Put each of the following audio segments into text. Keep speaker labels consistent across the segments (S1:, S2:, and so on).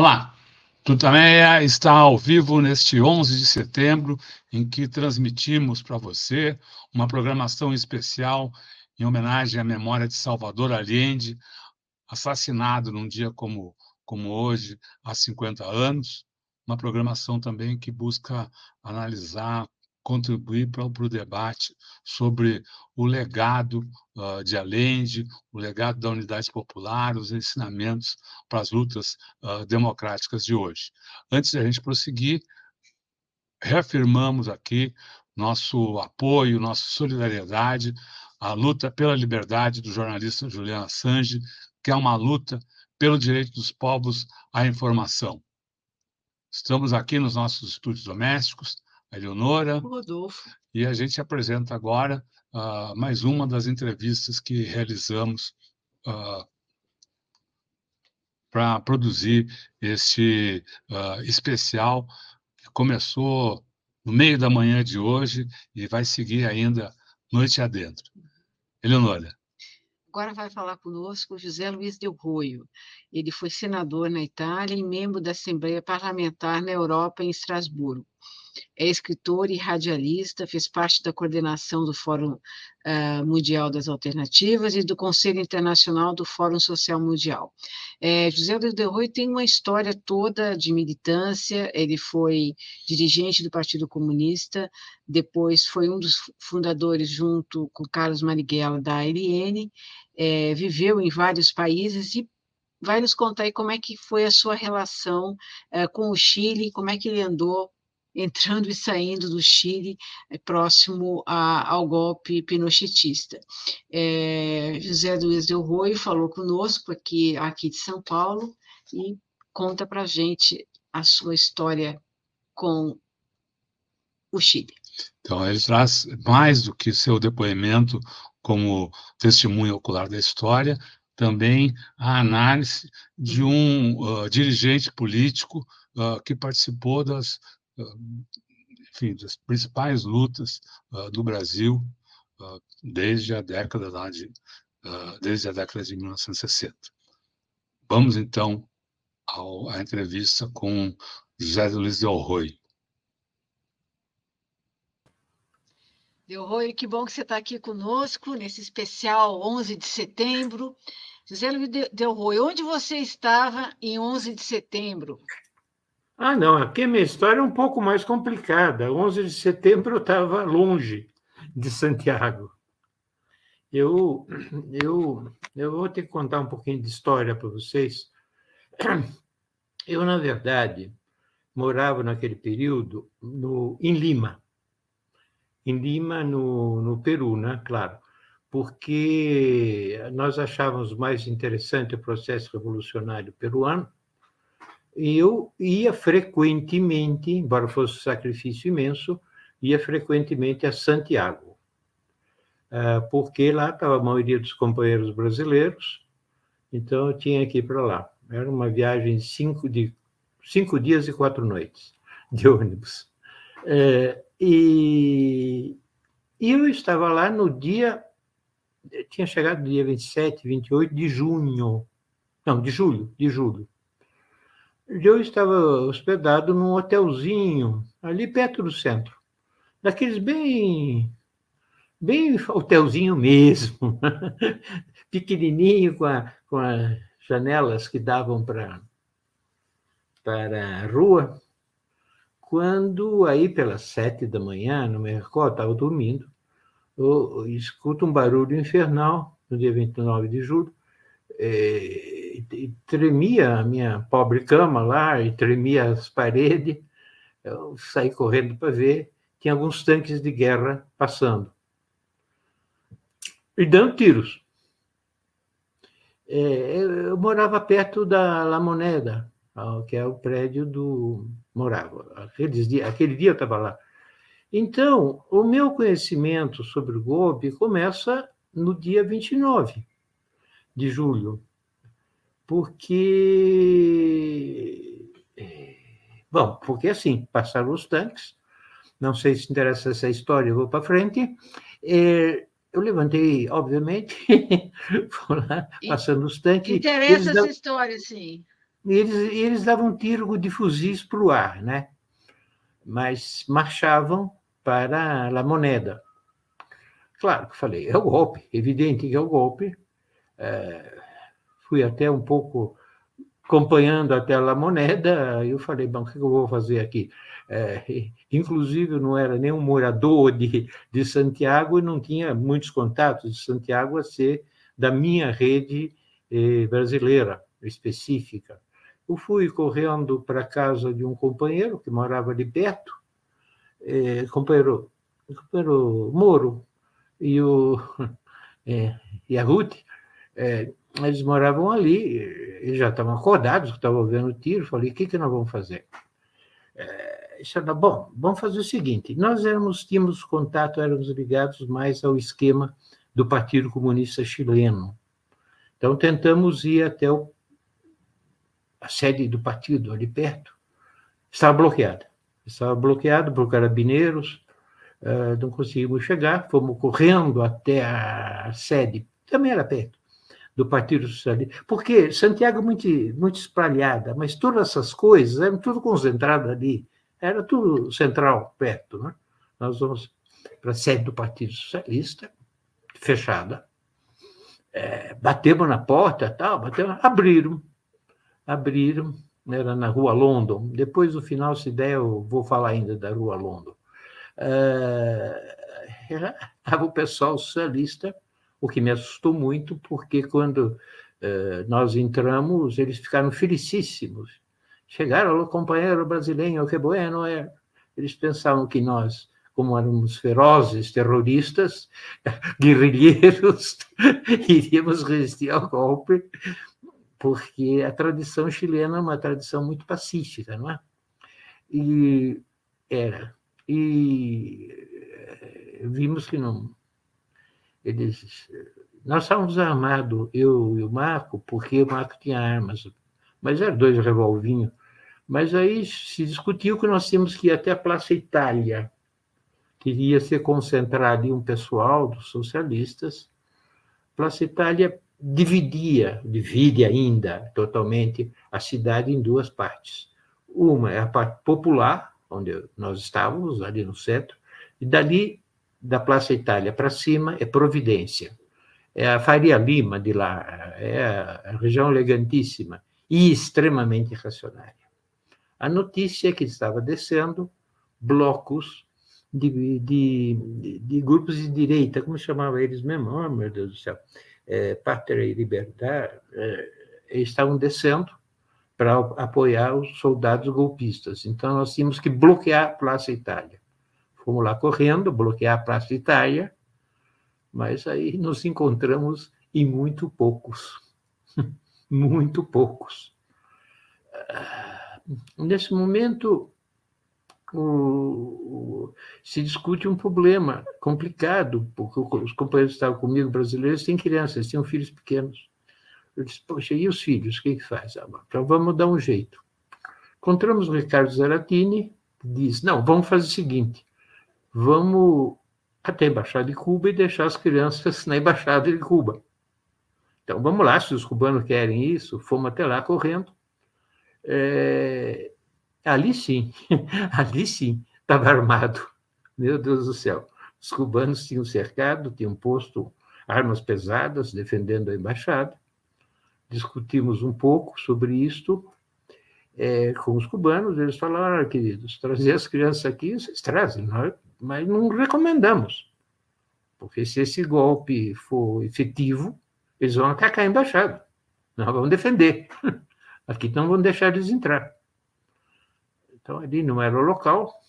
S1: Olá, Tutameia está ao vivo neste 11 de setembro, em que transmitimos para você uma programação especial em homenagem à memória de Salvador Allende, assassinado num dia como, como hoje, há 50 anos. Uma programação também que busca analisar contribuir para o debate sobre o legado uh, de Allende, o legado da unidade popular, os ensinamentos para as lutas uh, democráticas de hoje. Antes de a gente prosseguir, reafirmamos aqui nosso apoio, nossa solidariedade à luta pela liberdade do jornalista Julian Assange, que é uma luta pelo direito dos povos à informação. Estamos aqui nos nossos estúdios domésticos, Eleonora.
S2: Rodolfo.
S1: E a gente apresenta agora uh, mais uma das entrevistas que realizamos uh, para produzir este uh, especial que começou no meio da manhã de hoje e vai seguir ainda noite adentro. Eleonora.
S2: Agora vai falar conosco José Luiz Del Roio. Ele foi senador na Itália e membro da Assembleia Parlamentar na Europa, em Estrasburgo. É escritor e radialista, fez parte da coordenação do Fórum uh, Mundial das Alternativas e do Conselho Internacional do Fórum Social Mundial. É, José Luiz Del Roio tem uma história toda de militância, ele foi dirigente do Partido Comunista, depois foi um dos fundadores, junto com Carlos Marighella, da ALN, é, viveu em vários países e vai nos contar aí como é que foi a sua relação é, com o Chile, como é que ele andou entrando e saindo do Chile é, próximo a, ao golpe pinochetista. É, José Luiz Del Roio falou conosco aqui, aqui de São Paulo e conta para gente a sua história com o Chile.
S1: Então, ele traz mais do que seu depoimento como testemunho ocular da história, também a análise de um uh, dirigente político uh, que participou das, enfim, das principais lutas do Brasil desde a década de, desde a década de 1960. Vamos então ao, à entrevista com José Luiz Del Roy.
S2: Del Roy, que bom que você está aqui conosco nesse especial 11 de setembro. José Luiz Del Roy, onde você estava em 11 de setembro?
S3: Ah, não, aqui minha história é um pouco mais complicada. 11 de setembro eu estava longe de Santiago. Eu, eu, eu vou ter que contar um pouquinho de história para vocês. Eu, na verdade, morava naquele período no, em Lima em Lima, no, no Peru, né? claro, porque nós achávamos mais interessante o processo revolucionário peruano, eu ia frequentemente, embora fosse um sacrifício imenso, ia frequentemente a Santiago, ah, porque lá estava a maioria dos companheiros brasileiros, então eu tinha que ir para lá. Era uma viagem cinco, de cinco dias e quatro noites de ônibus. É, e, e eu estava lá no dia, tinha chegado no dia 27, 28 de junho, não, de julho, de julho. Eu estava hospedado num hotelzinho ali perto do centro, daqueles bem, bem hotelzinho mesmo, pequenininho com, a, com as janelas que davam para para a rua. Quando aí pelas sete da manhã, no meu recordo, estava dormindo, eu, eu escuto um barulho infernal no dia 29 de julho, é, e tremia a minha pobre cama lá, e tremia as paredes, eu saí correndo para ver, tinha alguns tanques de guerra passando. E dando tiros. É, eu morava perto da La Moneda, que é o prédio do morava. Aqueles dia, aquele dia eu estava lá. Então, o meu conhecimento sobre o golpe começa no dia 29 de julho, porque. É, bom, porque assim, passaram os tanques, não sei se interessa essa história, eu vou para frente. É, eu levantei, obviamente, vou lá, passando os tanques.
S2: Interessa essa história, sim.
S3: E eles, eles davam tiro de fuzis para o ar, né? mas marchavam para a moneda. Claro que falei, é o golpe, evidente que é o golpe. É, fui até um pouco acompanhando até a moneda, eu falei, bom, o que eu vou fazer aqui? É, inclusive, eu não era nenhum morador de, de Santiago e não tinha muitos contatos de Santiago a ser da minha rede eh, brasileira específica. Eu fui correndo para a casa de um companheiro que morava ali perto, eh, companheiro, companheiro Moro e, o, é, e a Ruth, é, eles moravam ali, eles já estavam acordados, estavam vendo tiro. Falei, o que, que nós vamos fazer? É, falou, bom, vamos fazer o seguinte: nós éramos, tínhamos contato, éramos ligados mais ao esquema do Partido Comunista Chileno. Então, tentamos ir até o, a sede do partido, ali perto. Estava bloqueada. Estava bloqueado por carabineiros, uh, não conseguimos chegar, fomos correndo até a sede, também era perto, do Partido Socialista. Porque Santiago é muito, muito espalhada, mas todas essas coisas eram tudo concentrado ali. Era tudo central, perto. Né? Nós vamos para a sede do Partido Socialista, fechada. É, batemos na porta, tal, batemos, abriram, abriram, era na Rua London. Depois, no final, se der, eu vou falar ainda da Rua London. Estava o pessoal socialista, o que me assustou muito, porque quando uh, nós entramos, eles ficaram felicíssimos. Chegaram, o companheiro brasileiro, que bueno é. Eles pensavam que nós como éramos ferozes terroristas, guerrilheiros, iríamos resistir ao golpe, porque a tradição chilena é uma tradição muito pacífica, não é? E era. E eh, vimos que não. Eles. Nós estávamos armados, eu e o Marco, porque o Marco tinha armas, mas eram dois revolvinhos. Mas aí se discutiu que nós tínhamos que ir até a Praça Itália, queria se concentrar ali um pessoal dos socialistas. Plaza Itália dividia, divide ainda totalmente a cidade em duas partes. Uma é a parte popular, onde nós estávamos, ali no centro, e dali, da Praça Itália para cima, é Providência. É a Faria Lima de lá, é a região elegantíssima e extremamente racionária. A notícia é que estava descendo blocos de, de, de, grupos de direita, como chamava eles mesmo? Oh, meu Deus do céu, é, Pátria e Liberdade, é, estavam descendo para apoiar os soldados golpistas. Então, nós tínhamos que bloquear a Praça Itália. Fomos lá correndo, bloquear a Praça Itália, mas aí nos encontramos em muito poucos. muito poucos. Ah, nesse momento, o, se discute um problema complicado, porque os companheiros que estavam comigo, brasileiros, têm crianças, tinham filhos pequenos. Eu disse, poxa, e os filhos, o que, que faz? Ah, então vamos dar um jeito. Encontramos o Ricardo Zaratini, diz, não, vamos fazer o seguinte, vamos até a Embaixada de Cuba e deixar as crianças na Embaixada de Cuba. Então, vamos lá, se os cubanos querem isso, fomos até lá correndo. É, Ali sim, ali sim, estava armado. Meu Deus do céu. Os cubanos tinham cercado, tinham posto armas pesadas defendendo a embaixada. Discutimos um pouco sobre isto é, com os cubanos. Eles falaram, queridos, trazer as crianças aqui, vocês trazem, mas não recomendamos. Porque se esse golpe for efetivo, eles vão atacar a embaixada. Nós vamos defender. Aqui não vão deixar eles entrar. Então, ali não era o local.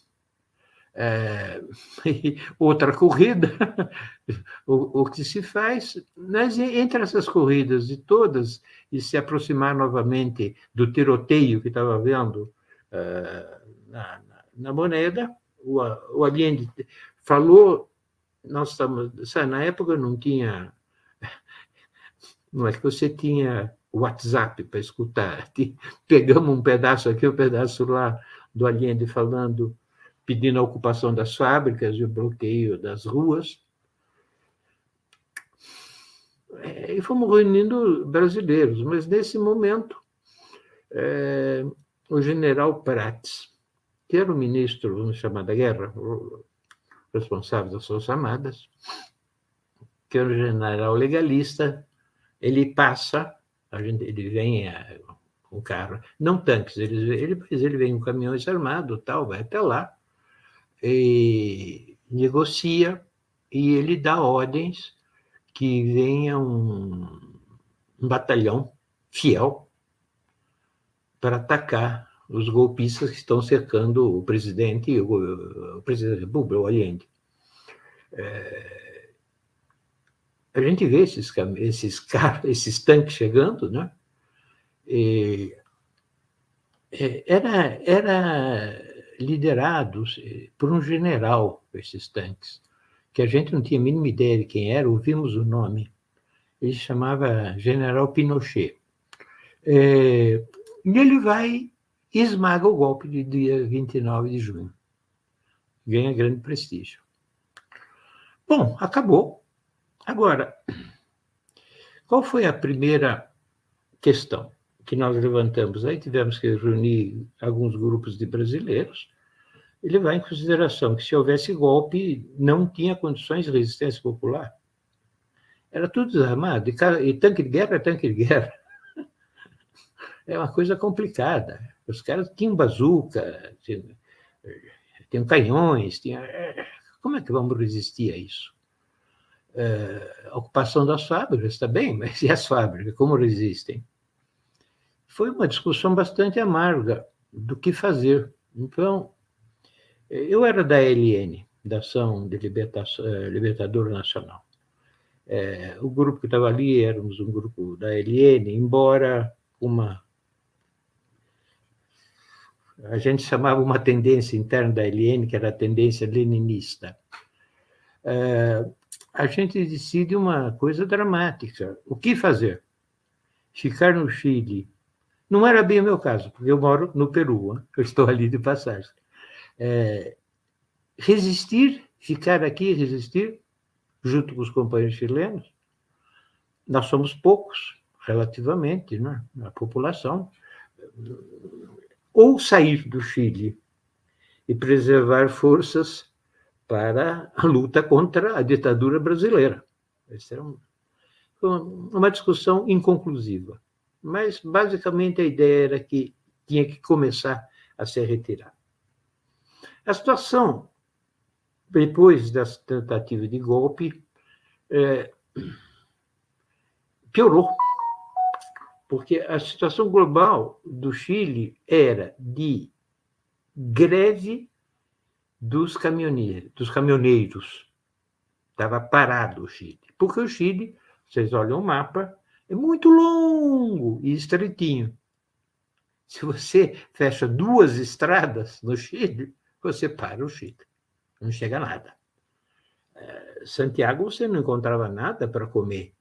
S3: É, outra corrida, o, o, que se faz, mas entre essas corridas e todas, e se aproximar novamente do tiroteio que estava vendo uh, na, na, moneda, o, o Allende falou, nós estamos, sabe, na época não tinha, não é que você tinha WhatsApp para escutar, pegamos um pedaço aqui, um pedaço lá, do Allende falando, pedindo a ocupação das fábricas e o bloqueio das ruas. É, e fomos reunindo brasileiros, mas nesse momento é, o general Prats, que era o ministro, vamos chamar da guerra, responsável das Forças Armadas, que era um general legalista, ele passa, gente, ele vem com um carro, não tanques, ele, ele, ele vem com caminhões armados, tal, vai até lá, e negocia, e ele dá ordens que venha um, um batalhão fiel para atacar os golpistas que estão cercando o presidente, o, o presidente da o Allende. É, a gente vê esses, esses, carros, esses tanques chegando, né? E, é, era, era liderados por um general, esses tanques, que a gente não tinha a mínima ideia de quem era, ouvimos o nome. Ele se chamava General Pinochet. É, e ele vai e esmaga o golpe de dia 29 de junho. Ganha grande prestígio. Bom, acabou. Agora, qual foi a primeira questão que nós levantamos? Aí tivemos que reunir alguns grupos de brasileiros. Ele vai em consideração que se houvesse golpe, não tinha condições de resistência popular. Era tudo desarmado, e, e tanque de guerra é tanque de guerra. É uma coisa complicada. Os caras tinham bazuca, tinham, tinham canhões, tinham... como é que vamos resistir a isso? É, a ocupação das fábricas está bem, mas e as fábricas, como resistem? Foi uma discussão bastante amarga do que fazer. Então, eu era da LN, da Ação de Libertação, eh, Libertador Nacional. É, o grupo que estava ali éramos um grupo da LN, embora uma a gente chamava uma tendência interna da LN, que era a tendência leninista. É, a gente decide uma coisa dramática. O que fazer? Ficar no Chile. Não era bem o meu caso, porque eu moro no Peru, eu estou ali de passagem. É, resistir, ficar aqui e resistir, junto com os companheiros chilenos. Nós somos poucos, relativamente, né, na população ou sair do Chile e preservar forças para a luta contra a ditadura brasileira. Essa era uma discussão inconclusiva. Mas, basicamente, a ideia era que tinha que começar a se retirar. A situação, depois das tentativas de golpe, é, piorou porque a situação global do Chile era de greve dos caminhoneiros, dos caminhoneiros. Estava parado o Chile. Porque o Chile, vocês olham o mapa, é muito longo e estreitinho. Se você fecha duas estradas no Chile, você para o Chile. Não chega a nada. É, Santiago você não encontrava nada para comer.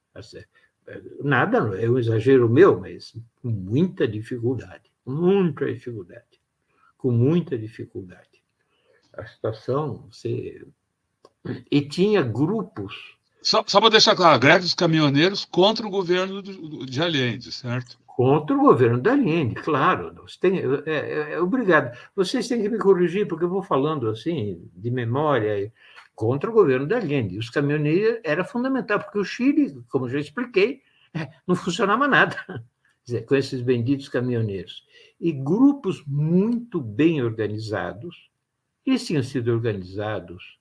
S3: Nada, é um exagero meu, mas com muita dificuldade, muita dificuldade, com muita dificuldade. A situação, você... E tinha grupos.
S1: Só, só para deixar claro, a greve dos caminhoneiros contra o governo de Allende, certo?
S3: Contra o governo de Allende, claro. Tem, é, é, é, obrigado. Vocês têm que me corrigir, porque eu vou falando assim, de memória contra o governo da Allende. Os caminhoneiros era fundamental, porque o Chile, como já expliquei, é, não funcionava nada com esses benditos caminhoneiros. E grupos muito bem organizados, eles tinham sido organizados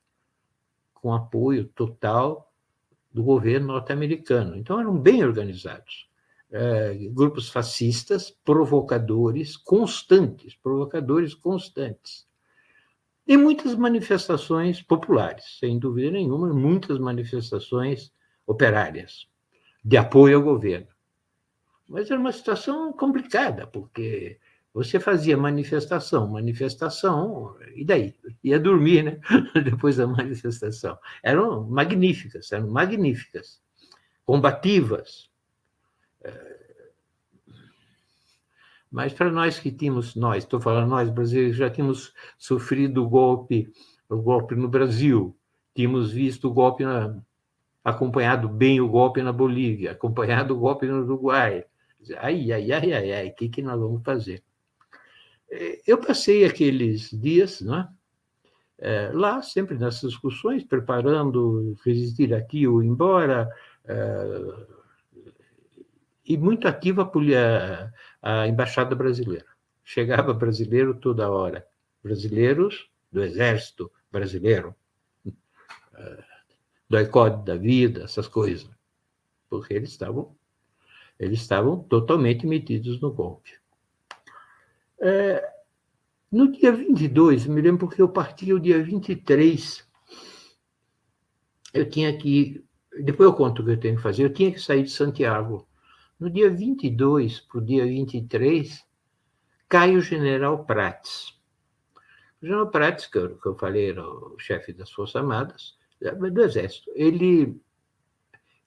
S3: com apoio total do governo norte-americano. Então, eram bem organizados. É, grupos fascistas, provocadores constantes, provocadores constantes. E muitas manifestações populares, sem dúvida nenhuma, muitas manifestações operárias de apoio ao governo. Mas era uma situação complicada, porque você fazia manifestação, manifestação, e daí? Ia dormir, né? Depois da manifestação. Eram magníficas, eram magníficas, combativas. É, mas para nós que tínhamos, nós, estou falando nós, brasileiros, já tínhamos sofrido o golpe, o golpe no Brasil, tínhamos visto o golpe, na, acompanhado bem o golpe na Bolívia, acompanhado o golpe no Uruguai, Ai, ai, ai, ai, ai, o que, que nós vamos fazer? É, eu passei aqueles dias não é? É, lá, sempre nessas discussões, preparando resistir aqui ou embora, é, e muito ativa a, a, embaixada brasileira. Chegava brasileiro toda hora, brasileiros do exército brasileiro, é, do ICOD da vida, essas coisas, porque eles estavam eles estavam totalmente metidos no golpe. É, no dia 22, me lembro porque eu parti o dia 23, eu tinha que, depois eu conto o que eu tenho que fazer, eu tinha que sair de Santiago. No dia 22 para o dia 23, cai o general Prates. O general Prates, que eu, que eu falei, era o chefe das Forças Armadas, do Exército, ele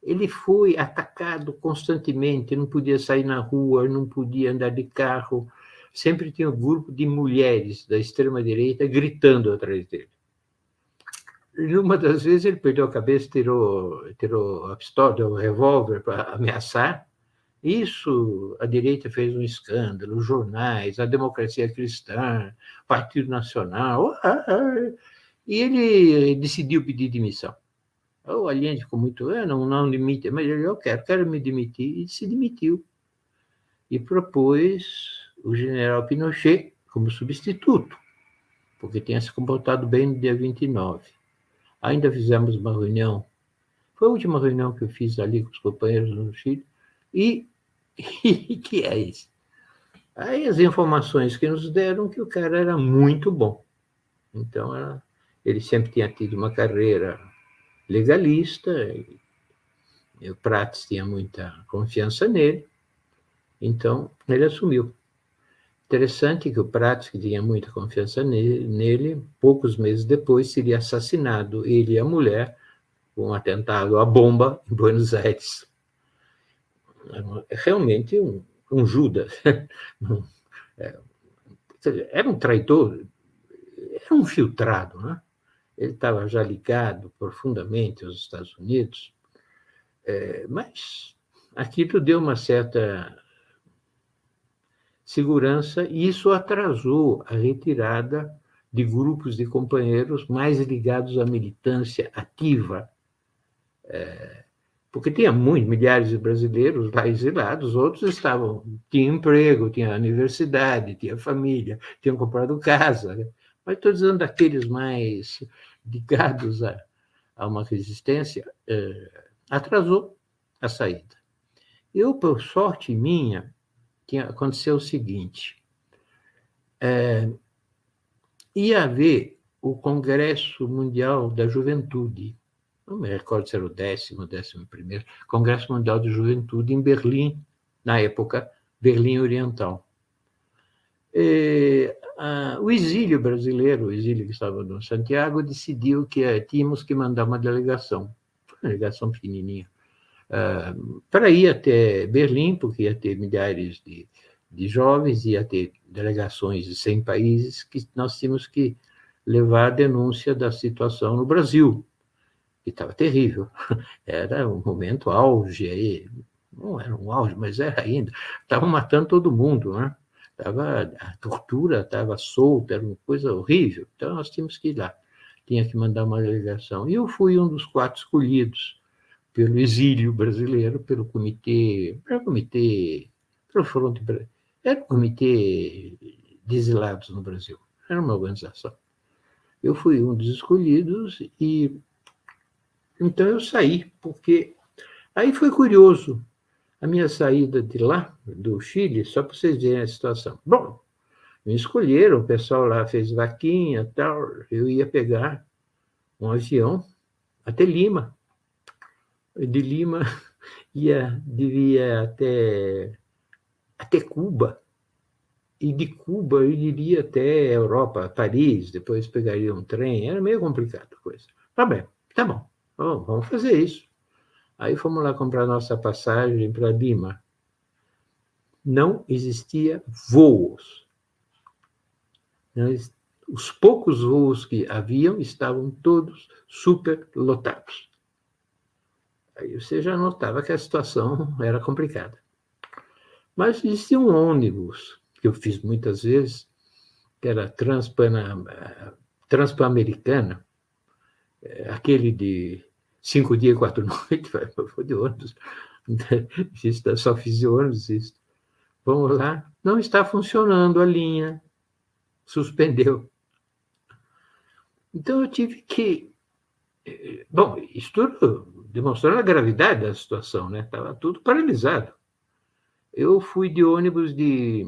S3: ele foi atacado constantemente, não podia sair na rua, não podia andar de carro, sempre tinha um grupo de mulheres da extrema-direita gritando atrás dele. Numa das vezes ele perdeu a cabeça, tirou, tirou a pistola, o revólver para ameaçar. Isso, a direita fez um escândalo, os jornais, a democracia cristã, Partido Nacional, ah, ah, e ele decidiu pedir demissão. O Allende ficou muito, é, não, não limite, mas ele, eu quero, quero me demitir, e se demitiu. E propôs o general Pinochet como substituto, porque tinha se comportado bem no dia 29. Ainda fizemos uma reunião, foi a última reunião que eu fiz ali com os companheiros no Chile, e, que é isso? Aí as informações que nos deram que o cara era muito bom. Então, era, ele sempre tinha tido uma carreira legalista, e o Prates tinha muita confiança nele, então ele assumiu. Interessante que o Prates, que tinha muita confiança nele, poucos meses depois seria assassinado, ele e a mulher, com um atentado à bomba em Buenos Aires. Realmente um, um Judas. É, era um traidor, era um filtrado, né? Ele estava já ligado profundamente aos Estados Unidos, é, mas aquilo deu uma certa segurança, e isso atrasou a retirada de grupos de companheiros mais ligados à militância ativa. É, porque tinha muitos, milhares de brasileiros lá exilados, outros estavam, tinham emprego, tinham universidade, tinham família, tinham comprado casa. Né? Mas estou dizendo daqueles mais ligados a, a uma resistência, é, atrasou a saída. Eu, por sorte minha, tinha, aconteceu o seguinte: é, ia haver o Congresso Mundial da Juventude, não me recordo se era o décimo, décimo primeiro, Congresso Mundial de Juventude em Berlim, na época, Berlim Oriental. E, a, o exílio brasileiro, o exílio que estava no Santiago, decidiu que é, tínhamos que mandar uma delegação, uma delegação pequenininha, uh, para ir até Berlim, porque ia ter milhares de, de jovens, ia ter delegações de 100 países, que nós tínhamos que levar a denúncia da situação no Brasil, que estava terrível. Era um momento auge aí, não era um auge, mas era ainda. Estavam matando todo mundo, né? Tava, a tortura estava solta, era uma coisa horrível. Então, nós tínhamos que ir lá. Tinha que mandar uma delegação. E eu fui um dos quatro escolhidos pelo exílio brasileiro, pelo comitê, pelo comitê, pelo fronte, era o comitê de exilados no Brasil, era uma organização. Eu fui um dos escolhidos e então eu saí, porque aí foi curioso a minha saída de lá, do Chile, só para vocês verem a situação. Bom, me escolheram, o pessoal lá fez vaquinha tal, eu ia pegar um avião até Lima, de Lima ia, devia até, até Cuba. E de Cuba eu iria até Europa, Paris, depois pegaria um trem, era meio complicado a coisa. Tá bem, tá bom, vamos fazer isso. Aí fomos lá comprar nossa passagem para Lima. Não existia voos. Os poucos voos que haviam estavam todos super lotados. Aí você já notava que a situação era complicada. Mas existia um ônibus, que eu fiz muitas vezes, que era Transpan-Americana, é, aquele de cinco dias e quatro noites, foi de ônibus, só fiz de ônibus isso. Vamos lá, não está funcionando a linha, suspendeu. Então eu tive que. Eh, bom, isso tudo demonstrando a gravidade da situação, né? Estava tudo paralisado. Eu fui de ônibus de,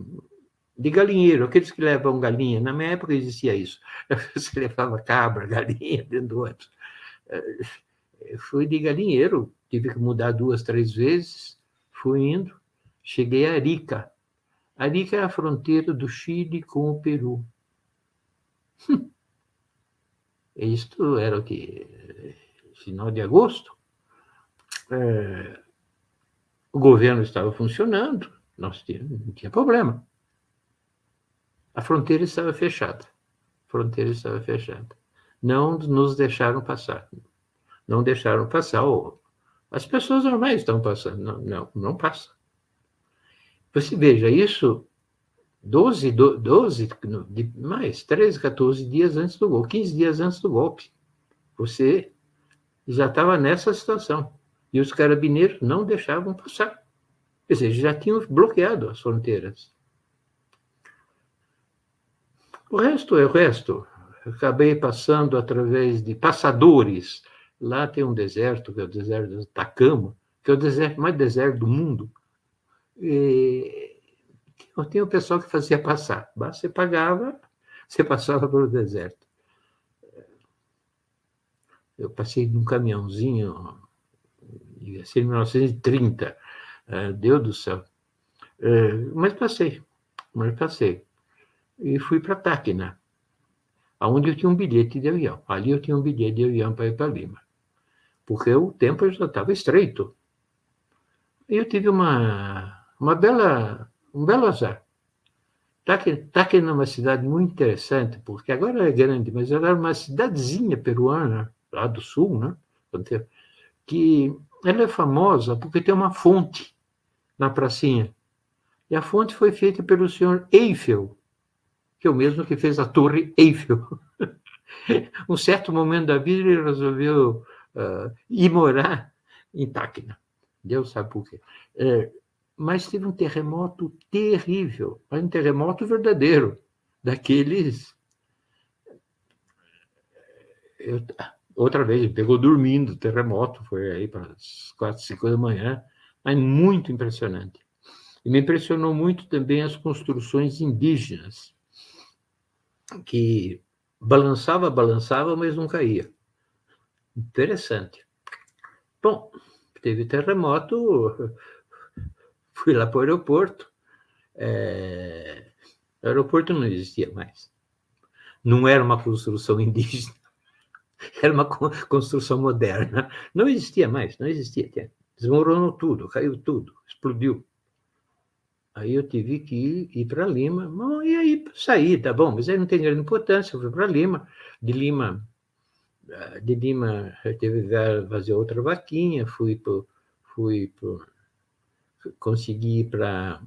S3: de galinheiro, aqueles que levam galinha. Na minha época existia isso. Você levava cabra, galinha dentro do ônibus. Eh, eu fui de galinheiro, tive que mudar duas, três vezes, fui indo, cheguei a Arica. Arica é a fronteira do Chile com o Peru. Isto era o que? Final de agosto. É, o governo estava funcionando, nós tínhamos, não tinha problema. A fronteira estava fechada. A fronteira estava fechada. Não nos deixaram passar. Não deixaram passar. As pessoas normais estão passando. Não, não, não passa. Você veja, isso 12, 12, mais 13, 14 dias antes do golpe, 15 dias antes do golpe. Você já estava nessa situação. E os carabineiros não deixavam passar. Quer dizer, já tinham bloqueado as fronteiras. O resto é o resto. acabei passando através de passadores. Lá tem um deserto, que é o deserto do Atacama, que é o deserto mais deserto do mundo. E tinha o pessoal que fazia passar. Você pagava, você passava pelo deserto. Eu passei num caminhãozinho, ia ser em 1930, é, Deus do céu. É, mas passei, mas passei. E fui para Táquina, onde eu tinha um bilhete de avião. Ali eu tinha um bilhete de avião para ir para Lima, porque o tempo já estava estreito. E eu tive uma, uma bela um belo azar. Tá aqui numa cidade muito interessante, porque agora é grande, mas ela era uma cidadezinha peruana, lá do sul, né? que ela é famosa porque tem uma fonte na pracinha. E a fonte foi feita pelo senhor Eiffel, que é o mesmo que fez a Torre Eiffel. um certo momento da vida ele resolveu uh, ir morar em Tacna. Deus sabe por quê. É, mas teve um terremoto terrível, um terremoto verdadeiro, daqueles. Eu, outra vez, pegou dormindo terremoto, foi aí para as quatro, cinco da manhã, mas muito impressionante. E me impressionou muito também as construções indígenas, que balançava, balançava, mas não caía. Interessante. Bom, teve terremoto, fui lá para o aeroporto. É... O aeroporto não existia mais. Não era uma construção indígena, era uma construção moderna. Não existia mais, não existia. Desmoronou tudo, caiu tudo, explodiu. Aí eu tive que ir, ir para Lima. Bom, e aí saí, tá bom, mas aí não tem grande importância. Eu fui para Lima. De Lima, eh, de Lima, eu tive que fazer outra vaquinha. Fui para fui pro, consegui ir para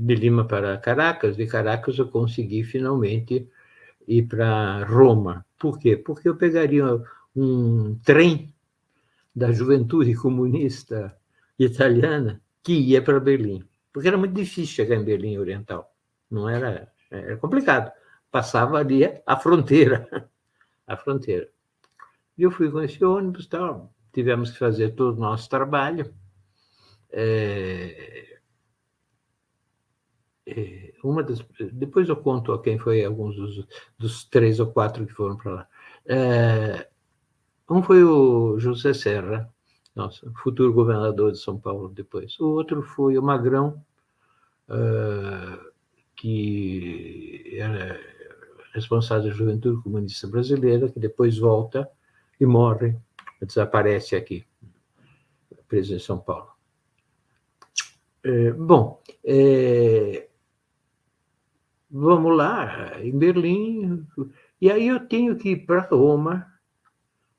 S3: de Lima para Caracas, de Caracas eu consegui finalmente ir para Roma. Por quê? Porque eu pegaria um trem da juventude comunista italiana que ia para Berlim, porque era muito difícil chegar em Berlim Oriental, não era, era complicado. Passava ali a fronteira, a fronteira. E eu fui com esse ônibus, tal, tivemos que fazer todo o nosso trabalho é, uma das, depois eu conto a quem foi alguns dos, dos três ou quatro que foram para lá. É, um foi o José Serra, nosso futuro governador de São Paulo depois. O outro foi o Magrão, uh, que era responsável da Juventude Comunista Brasileira, que depois volta e morre, desaparece aqui, preso em São Paulo. É, bom, é, vamos lá, em Berlim, e aí eu tenho que ir para Roma,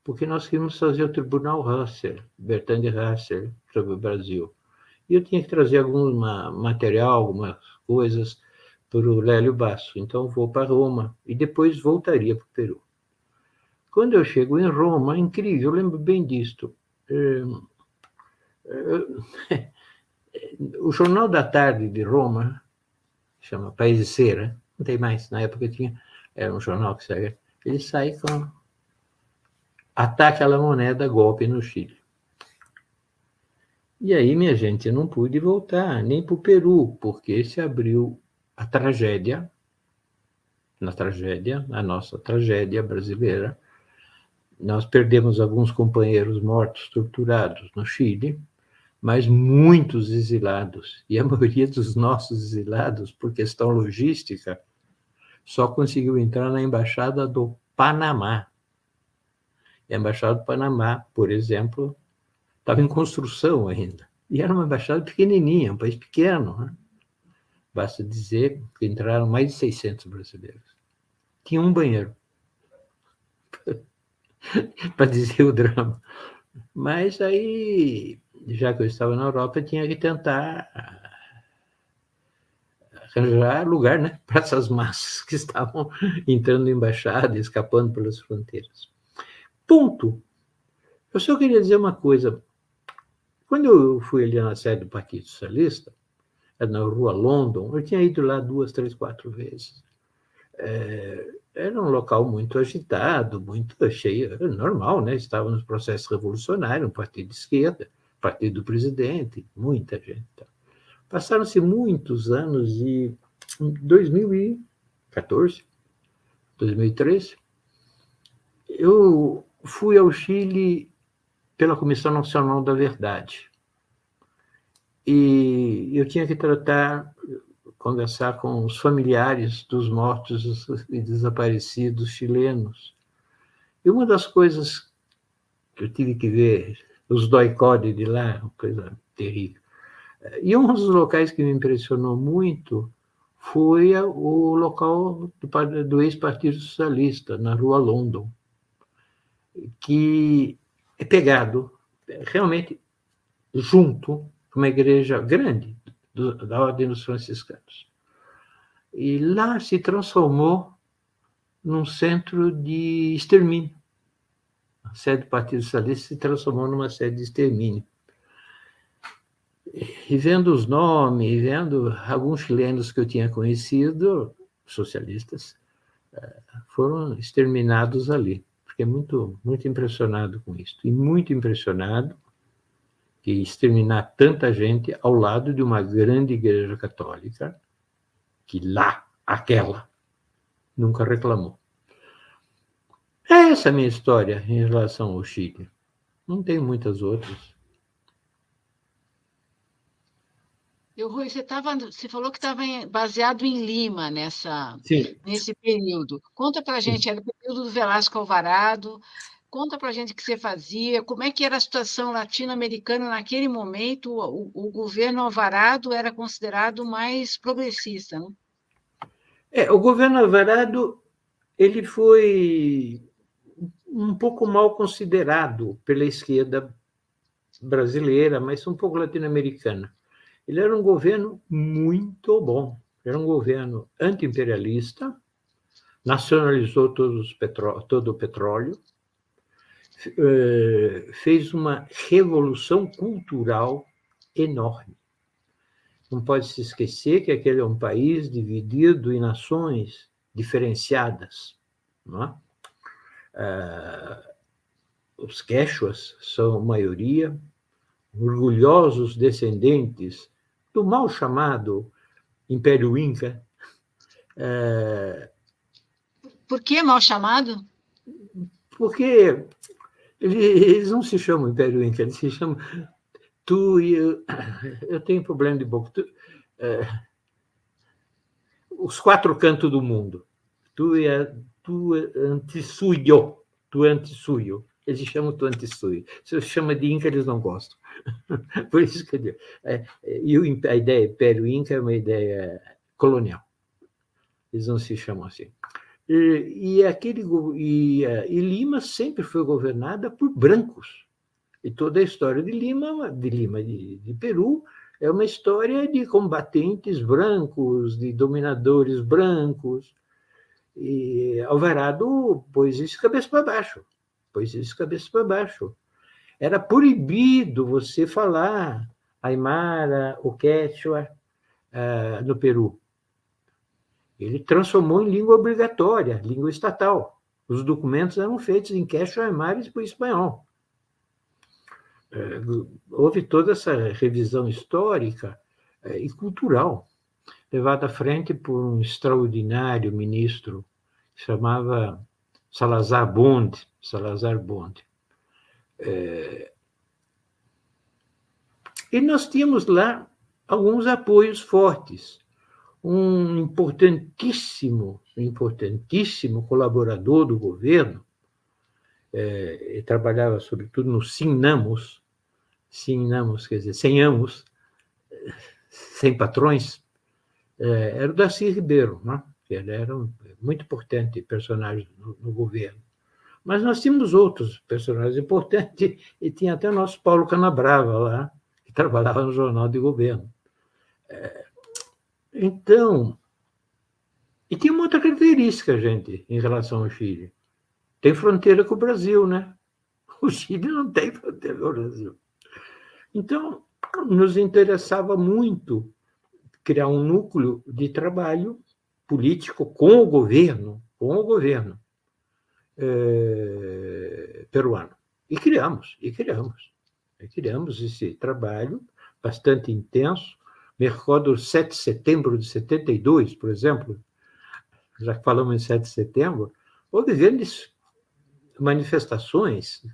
S3: porque nós queríamos fazer o Tribunal Russell, Bertrand Russell, sobre o Brasil. e eu tinha que trazer algum material, algumas coisas para o Lélio Basso. Então, vou para Roma e depois voltaria para o Peru. Quando eu chego em Roma, incrível, eu lembro bem disto. É, é, o Jornal da Tarde de Roma, chama País de Cera, não tem mais, na época tinha, era um jornal que saía, ele sai com ataque à moneda, golpe no Chile. E aí, minha gente, eu não pude voltar nem para o Peru, porque se abriu a tragédia, na tragédia, a nossa tragédia brasileira. Nós perdemos alguns companheiros mortos, torturados no Chile, mas muitos exilados. E a maioria dos nossos exilados, por questão logística, só conseguiu entrar na embaixada do Panamá. E a embaixada do Panamá, por exemplo, estava em construção ainda. E era uma embaixada pequenininha, um país pequeno. Né? Basta dizer que entraram mais de 600 brasileiros. Tinha um banheiro. Para dizer o drama. Mas aí, já que eu estava na Europa, tinha que tentar arranjar lugar né, para essas massas que estavam entrando em embaixada, escapando pelas fronteiras. Ponto. Eu só queria dizer uma coisa. Quando eu fui ali na sede do Partido Socialista, na rua London, eu tinha ido lá duas, três, quatro vezes. É, era um local muito agitado, muito cheio, normal, né? Estava nos processos revolucionários, um partido de esquerda, partido do presidente, muita gente. Passaram-se muitos anos e em 2014, 2013, eu fui ao Chile pela Comissão Nacional da Verdade. E eu tinha que tratar, conversar com os familiares dos mortos e desaparecidos chilenos. E uma das coisas que eu tive que ver, os doicode de lá, uma coisa terrível. E um dos locais que me impressionou muito foi o local do, do ex-Partido Socialista, na Rua London, que é pegado realmente junto com uma igreja grande do, da Ordem dos Franciscanos. E lá se transformou num centro de extermínio. A sede do Partido Socialista se transformou numa sede de extermínio. E vendo os nomes, vendo alguns chilenos que eu tinha conhecido, socialistas, eh, foram exterminados ali. Fiquei muito, muito impressionado com isso. E muito impressionado que exterminar tanta gente ao lado de uma grande igreja católica, que lá, aquela, nunca reclamou. É essa a minha história em relação ao Chile. Não tem muitas outras.
S2: Eu, Rui, você, tava, você falou que estava baseado em Lima nessa, Sim. nesse período. Conta para a gente, era o período do Velasco Alvarado. Conta para a gente o que você fazia, como é que era a situação latino-americana naquele momento. O, o, governo Alvarado era considerado mais progressista, não?
S3: É, o governo Alvarado ele foi um pouco mal considerado pela esquerda brasileira, mas um pouco latino-americana. Ele era um governo muito bom. Era um governo anti-imperialista, nacionalizou todo o petróleo, eh, fez uma revolução cultural enorme. Não pode se esquecer que aquele é um país dividido em nações diferenciadas. Não é? Uh, os quechuas são maioria, orgulhosos descendentes do mal chamado Império Inca.
S2: É... Por que mal chamado?
S3: Porque eles não se chamam Império Inca, eles se chamam tu e eu. Eu tenho problema de boca. Tu, é... os quatro cantos do mundo. Tu é tu antisuyo, tu antisuyo. Eles chamam tu antisuyo. Se eu chama de Inca, eles não gostam. Por isso que eu digo. É, e a ideia Império Inca é uma ideia colonial. Eles não se chamam assim. E, e aquele, e, e Lima sempre foi governada por brancos. E toda a história de Lima, de Lima, de, de Peru, é uma história de combatentes brancos, de dominadores brancos. E Alvarado pôs isso cabeça para baixo. Pôs isso cabeça para baixo. Era proibido você falar Aymara, o Quechua, uh, no Peru. Ele transformou em língua obrigatória, língua estatal. Os documentos eram feitos em Quechua, Aymara e espanhol. Uh, houve toda essa revisão histórica uh, e cultural, levada à frente por um extraordinário ministro que chamava Salazar Bond. Salazar Bond. É, e nós tínhamos lá alguns apoios fortes. Um importantíssimo, importantíssimo colaborador do governo, é, trabalhava sobretudo no Sinamos, Sinamos, quer dizer, sem amos, sem patrões, é, era o Darcy Ribeiro, né? que ele era um muito importante personagem no, no governo. Mas nós tínhamos outros personagens importantes, e tinha até o nosso Paulo Canabrava lá, trabalhava no jornal de governo. É, então, e tem uma outra característica, gente, em relação ao Chile. Tem fronteira com o Brasil, né? O Chile não tem fronteira com o Brasil. Então, nos interessava muito criar um núcleo de trabalho político com o governo, com o governo é, peruano. E criamos, e criamos. Criamos esse trabalho bastante intenso. Me recordo 7 de setembro de 72, por exemplo, já que falamos em 7 de setembro, houve grandes manifestações,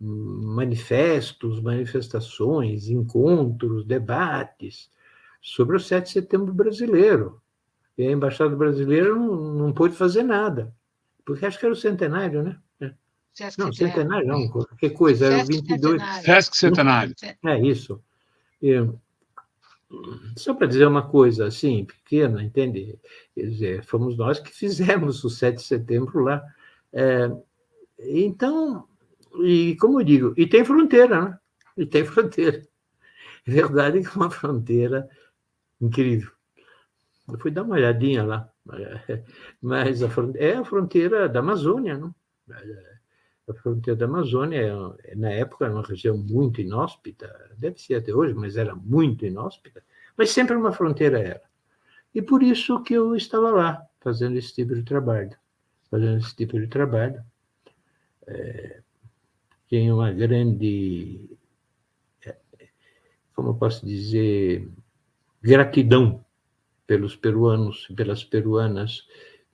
S3: manifestos, manifestações, encontros, debates sobre o 7 de setembro brasileiro. E a Embaixada Brasileira não, não pôde fazer nada, porque acho que era o centenário, né? Sesc não, centenário não, qualquer coisa, era 22.
S1: Sesc Centenário.
S3: É isso. E, só para dizer uma coisa assim, pequena, entende? Quer dizer, fomos nós que fizemos o 7 de setembro lá. É, então, e como eu digo, e tem fronteira, né? E tem fronteira. É verdade que é uma fronteira incrível. Eu fui dar uma olhadinha lá, mas a é a fronteira da Amazônia, não? a fronteira da Amazônia, é, na época, era uma região muito inóspita, deve ser até hoje, mas era muito inóspita, mas sempre uma fronteira era. E por isso que eu estava lá, fazendo esse tipo de trabalho. Fazendo esse tipo de trabalho. É, tem uma grande, é, como eu posso dizer, gratidão pelos peruanos e pelas peruanas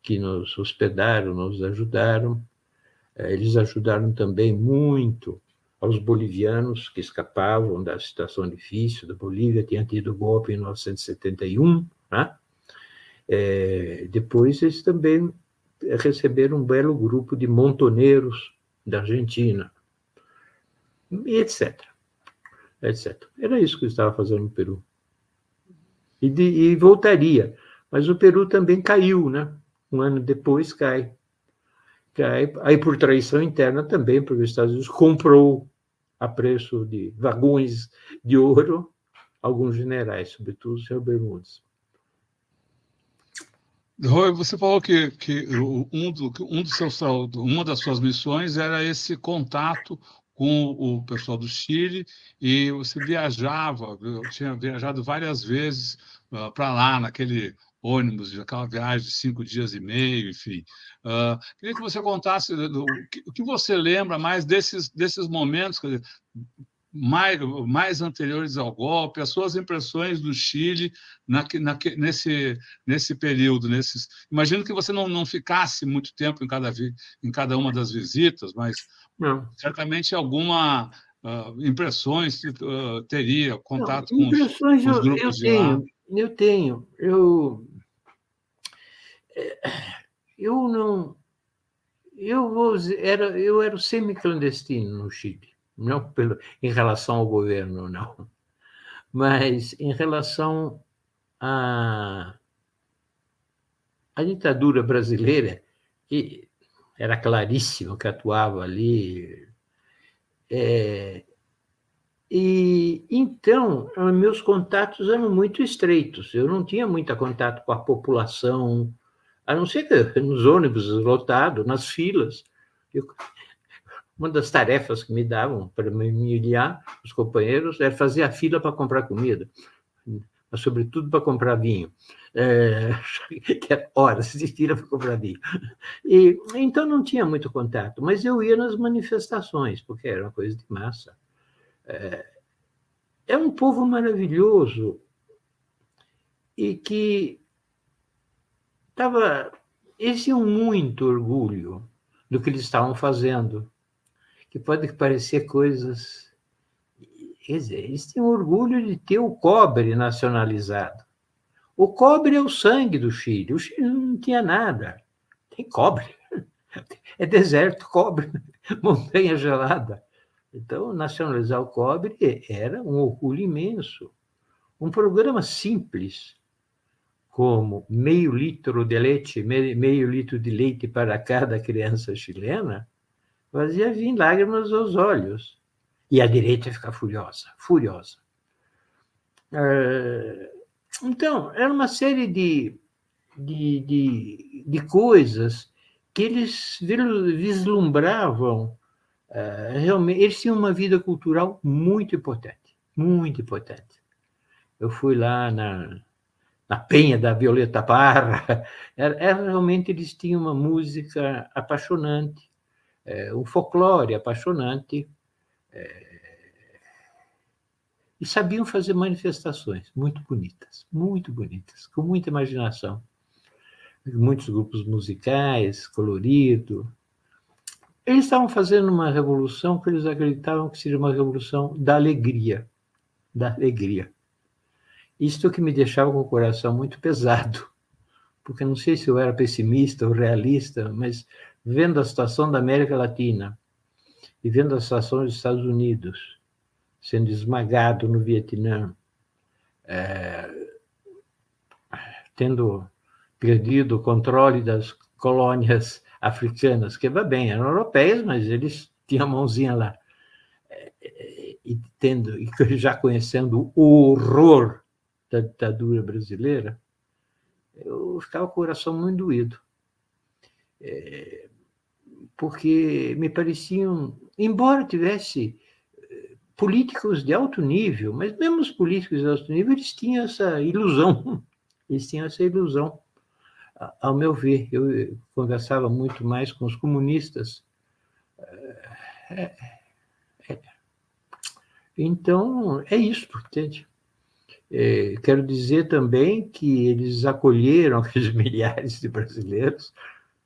S3: que nos hospedaram, nos ajudaram, eh, eles ajudaram também muito aos bolivianos que escapavam da situação difícil da Bolívia, tinha tido golpe em 1971, né? É, depois eles também receberam um belo grupo de montoneiros da Argentina, etc. etc. Era isso que eu estava fazendo no Peru. E, de, e voltaria. Mas o Peru também caiu, né? Um ano depois cai. Aí, aí, por traição interna também, porque os Estados Unidos comprou a preço de vagões de ouro alguns generais, sobretudo o senhor Bermudes.
S1: Roy, você falou que, que um, do, um dos seus, uma das suas missões era esse contato com o pessoal do Chile e você viajava, eu tinha viajado várias vezes uh, para lá, naquele ônibus, aquela viagem de cinco dias e meio, enfim. Uh, queria que você contasse do, do, o que você lembra mais desses, desses momentos, dizer, mais, mais anteriores ao golpe, as suas impressões do Chile na, na, nesse, nesse período. Nesses... Imagino que você não, não ficasse muito tempo em cada, em cada uma das visitas, mas não. certamente alguma uh, impressões uh, teria, contato não, com, os, com os grupos
S3: eu, eu
S1: de
S3: tenho,
S1: lá.
S3: Eu tenho. Eu, eu não. Eu, vou, era, eu era semi-clandestino no Chile, não pelo, em relação ao governo, não. Mas em relação à, à ditadura brasileira, que era claríssimo que atuava ali, é, E então, meus contatos eram muito estreitos. Eu não tinha muito contato com a população, a não ser que nos ônibus lotados, nas filas. Eu, uma das tarefas que me davam para me humilhar os companheiros era fazer a fila para comprar comida, mas sobretudo para comprar vinho. É, horas de fila para comprar vinho. E, então não tinha muito contato, mas eu ia nas manifestações, porque era uma coisa de massa. É, é um povo maravilhoso e que estava. Eles tinham muito orgulho do que eles estavam fazendo que pode parecer coisas. Quer dizer, eles têm orgulho de ter o cobre nacionalizado. O cobre é o sangue do Chile. O Chile não tinha nada. Tem cobre. É deserto, cobre, montanha gelada. Então, nacionalizar o cobre era um orgulho imenso. Um programa simples, como meio litro de leite, meio litro de leite para cada criança chilena, fazia vir lágrimas aos olhos. E a direita ficar furiosa, furiosa. É, então, era uma série de, de, de, de coisas que eles vislumbravam. É, realmente, eles tinham uma vida cultural muito importante, muito importante. Eu fui lá na, na Penha da Violeta Parra, era, era, realmente eles tinham uma música apaixonante, é, um folclore apaixonante, é, e sabiam fazer manifestações muito bonitas, muito bonitas, com muita imaginação. Muitos grupos musicais, colorido. Eles estavam fazendo uma revolução que eles acreditavam que seria uma revolução da alegria, da alegria. Isto que me deixava com o coração muito pesado, porque não sei se eu era pessimista ou realista, mas vendo a situação da América Latina e vendo a situação dos Estados Unidos sendo esmagado no Vietnã, é, tendo perdido o controle das colônias africanas, que bem, eram europeias, mas eles tinham a mãozinha lá. É, e, tendo, e já conhecendo o horror da ditadura brasileira, eu ficava com o coração muito doído. É, porque me pareciam, embora tivesse eh, políticos de alto nível, mas mesmo os políticos de alto nível, eles tinham essa ilusão, eles tinham essa ilusão, ao meu ver. Eu eh, conversava muito mais com os comunistas. É, é, então, é isso, entende? Quero dizer também que eles acolheram aqueles milhares de brasileiros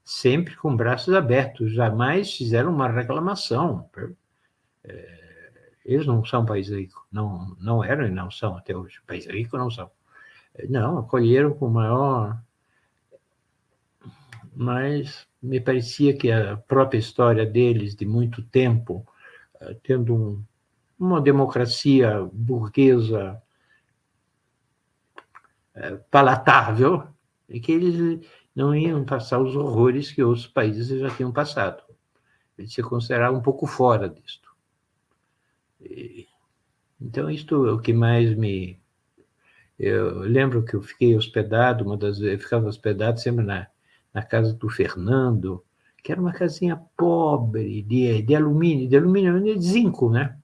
S3: sempre com braços abertos, jamais fizeram uma reclamação. É, eles não são país rico, não, não eram e não são até hoje. País rico não são. É, não, acolheram com maior. Mas me parecia que a própria história deles, de muito tempo, é, tendo um, uma democracia burguesa palatável, e que eles não iam passar os horrores que outros países já tinham passado. Ele se considerava um pouco fora disto. Então, isto é o que mais me. Eu lembro que eu fiquei hospedado, uma das vezes, eu ficava hospedado sempre na, na casa do Fernando, que era uma casinha pobre, de, de alumínio, de alumínio, de zinco, né?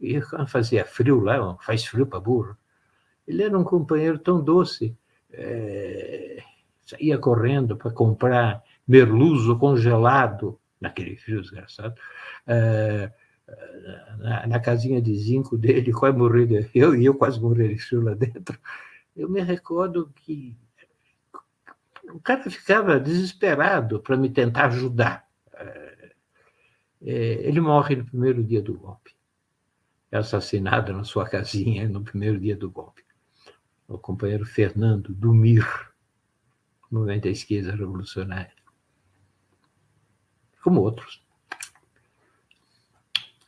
S3: E quando fazia frio lá, faz frio para burro. Ele era um companheiro tão doce. É, saía correndo para comprar merluzo congelado, naquele frio desgraçado, uh, na, na, casinha de zinco dele, quase morri de, eu e eu quase morri de frio lá dentro. Eu me recordo que o cara ficava desesperado para me tentar ajudar. Uh, ele morre no primeiro dia do golpe. É assassinado na sua casinha no primeiro dia do golpe. O companheiro Fernando Dumir movimento da esquerda revolucionária, como outros.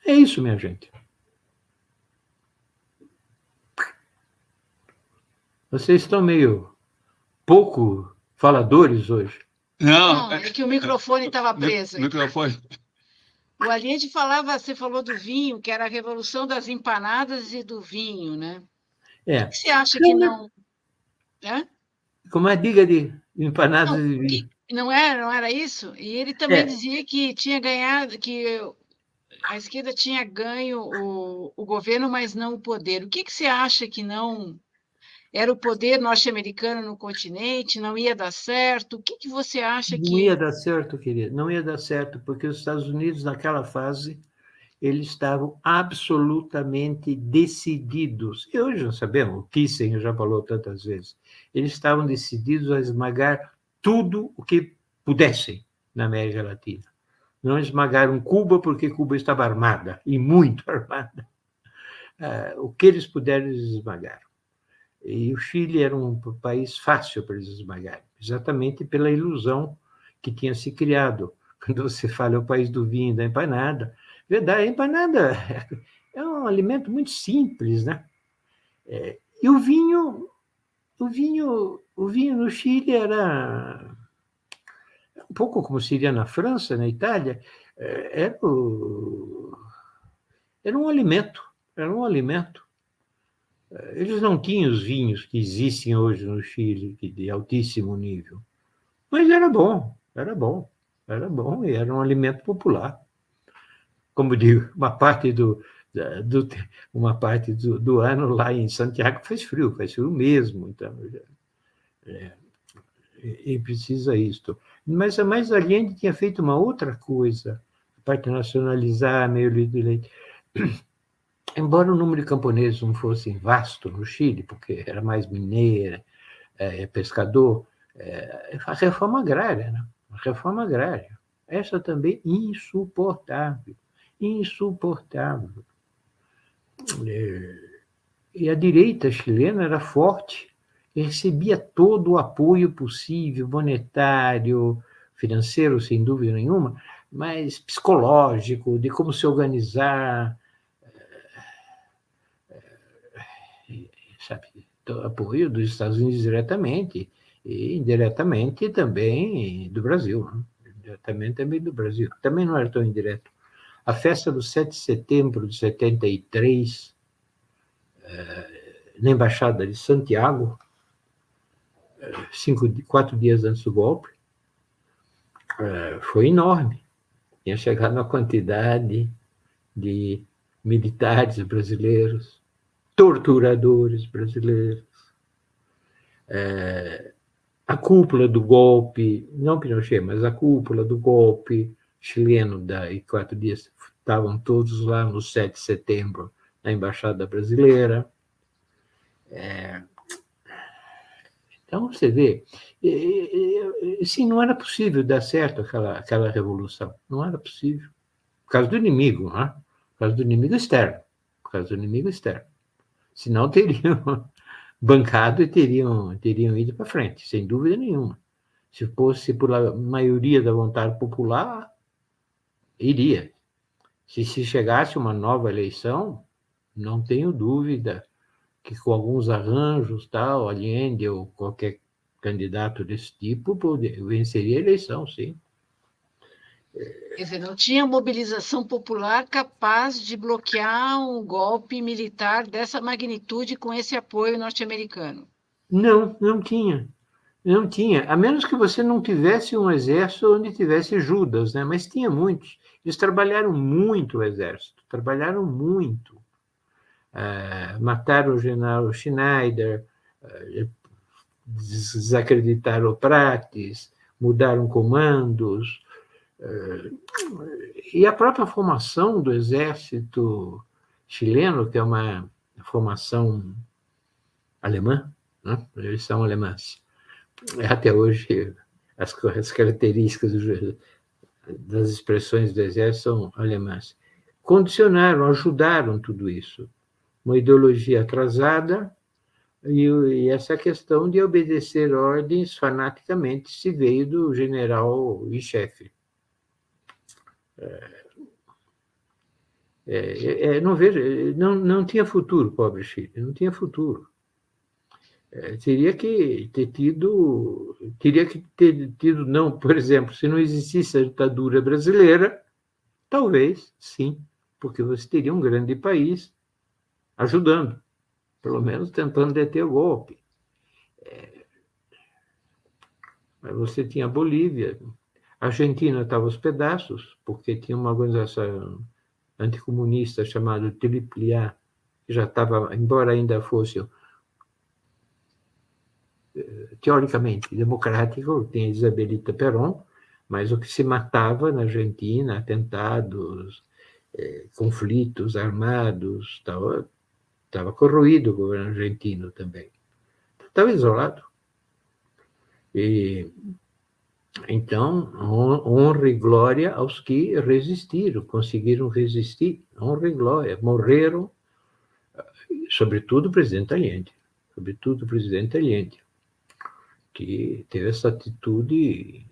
S3: É isso, minha gente. Vocês estão meio pouco faladores hoje.
S2: Não, é que o microfone estava preso.
S1: Microfone.
S2: O Allende falava, você falou do vinho, que era a revolução das empanadas e do vinho, né?
S3: É.
S2: O que você acha que não. Hã?
S3: Como é diga de empanadas
S2: Não,
S3: e vinho?
S2: não era, não era isso? E ele também
S3: É.
S2: dizia que tinha ganhado, que a esquerda tinha ganho o, o governo, mas não o poder. O que, que você acha que não era o poder norte-americano no continente, não ia dar certo? O que, que você acha
S3: Não
S2: que.
S3: ia dar certo, querido, não ia dar certo, porque os Estados Unidos, naquela fase, eles estavam absolutamente decididos. E hoje nós sabemos, o Kissinger já falou tantas vezes, eles estavam decididos a esmagar tudo o que pudessem na América Latina. Não esmagaram Cuba, porque Cuba estava armada, e muito armada. Ah, o que eles puderam, eles esmagaram. E o Chile era um país fácil para eles esmagarem, exatamente pela ilusão que tinha se criado. Quando você fala é o país do vinho e da empanada, verdade, a empanada é um alimento muito simples, né? É, e o vinho, o vinho, o vinho no Chile era um pouco como seria na França, na Itália, é, era, o- era um alimento, era um alimento. Eles não tinham os vinhos que existem hoje no Chile, de altíssimo nível. Mas era bom, era bom, era bom e era um alimento popular. Como digo, uma parte do, do uma parte do, do ano lá em Santiago faz frio, faz frio mesmo, então é, e, precisa isto. Mas mas Allende tinha feito uma outra coisa, a parte nacionalizar meio litro de leite. Embora o número de camponeses não fosse vasto no Chile, porque era mais mineira, é, pescador, é, a reforma agrária, né? a reforma agrária. Essa também insuportável, insuportável. É, e a direita chilena era forte, recebia todo o apoio possível, monetário, financeiro, sem dúvida nenhuma, mas psicológico, de como se organizar, sabe, do apoio dos Estados Unidos diretamente e indiretamente também do Brasil, né? diretamente também do Brasil. Também não era tão indireto. A festa do 7 de setembro de 73, eh, na Embaixada de Santiago, eh, cinco, quatro dias antes do golpe, eh, foi enorme. Tinha chegado uma quantidade de militares brasileiros, torturadores brasileiros, a cúpula do golpe, não Pinochet, mas a cúpula do golpe chileno da e quatro dias estavam todos lá no 7 de setembro na embaixada brasileira. É, então você vê, sim, não era possível dar certo aquela aquela revolução, não era possível por causa do inimigo, né? por causa do inimigo externo, por causa do inimigo externo. Senão teriam bancado e teriam, teriam ido para frente, sem dúvida nenhuma. Se fosse por a maioria da vontade popular, iria. Se, se chegasse uma nova eleição, não tenho dúvida que com alguns arranjos, tal, Allende ou qualquer candidato desse tipo, poder, venceria a eleição, sim.
S2: Quer dizer, não tinha mobilização popular capaz de bloquear um golpe militar dessa magnitude com esse apoio norte-americano.
S3: Não, não tinha. Não tinha, a menos que você não tivesse um exército onde tivesse Judas, né? mas tinha muitos. Eles trabalharam muito o exército, trabalharam muito. Uh, mataram o general Schneider, uh, desacreditaram o Prates, mudaram comandos, e a própria formação do exército chileno, que é uma formação alemã, né? eles são alemães. Até hoje, as, as características do, das expressões do exército são alemãs. Condicionaram, ajudaram tudo isso. Uma ideologia atrasada e, e essa questão de obedecer ordens fanaticamente se veio do general em chefe. É, é, não vejo, não, não tinha futuro, pobre Chile, não tinha futuro. É, teria que ter tido, teria que ter tido, não, por exemplo, se não existisse a ditadura brasileira, Talvez, sim, porque você teria um grande país ajudando, pelo menos tentando deter o golpe. É... Mas você tinha a Bolívia, a Argentina estava aos pedaços, porque tinha uma organização anticomunista chamada AAA, que já estava, embora ainda fosse teoricamente democrático, tem Isabelita Perón, mas o que se matava na Argentina, atentados, eh, conflitos armados, estava corroído o governo argentino também. Estava isolado. E, então, honra e glória aos que resistiram, conseguiram resistir, honra e glória, morreram, sobretudo o presidente Allende, sobretudo o presidente Allende que teve essa atitude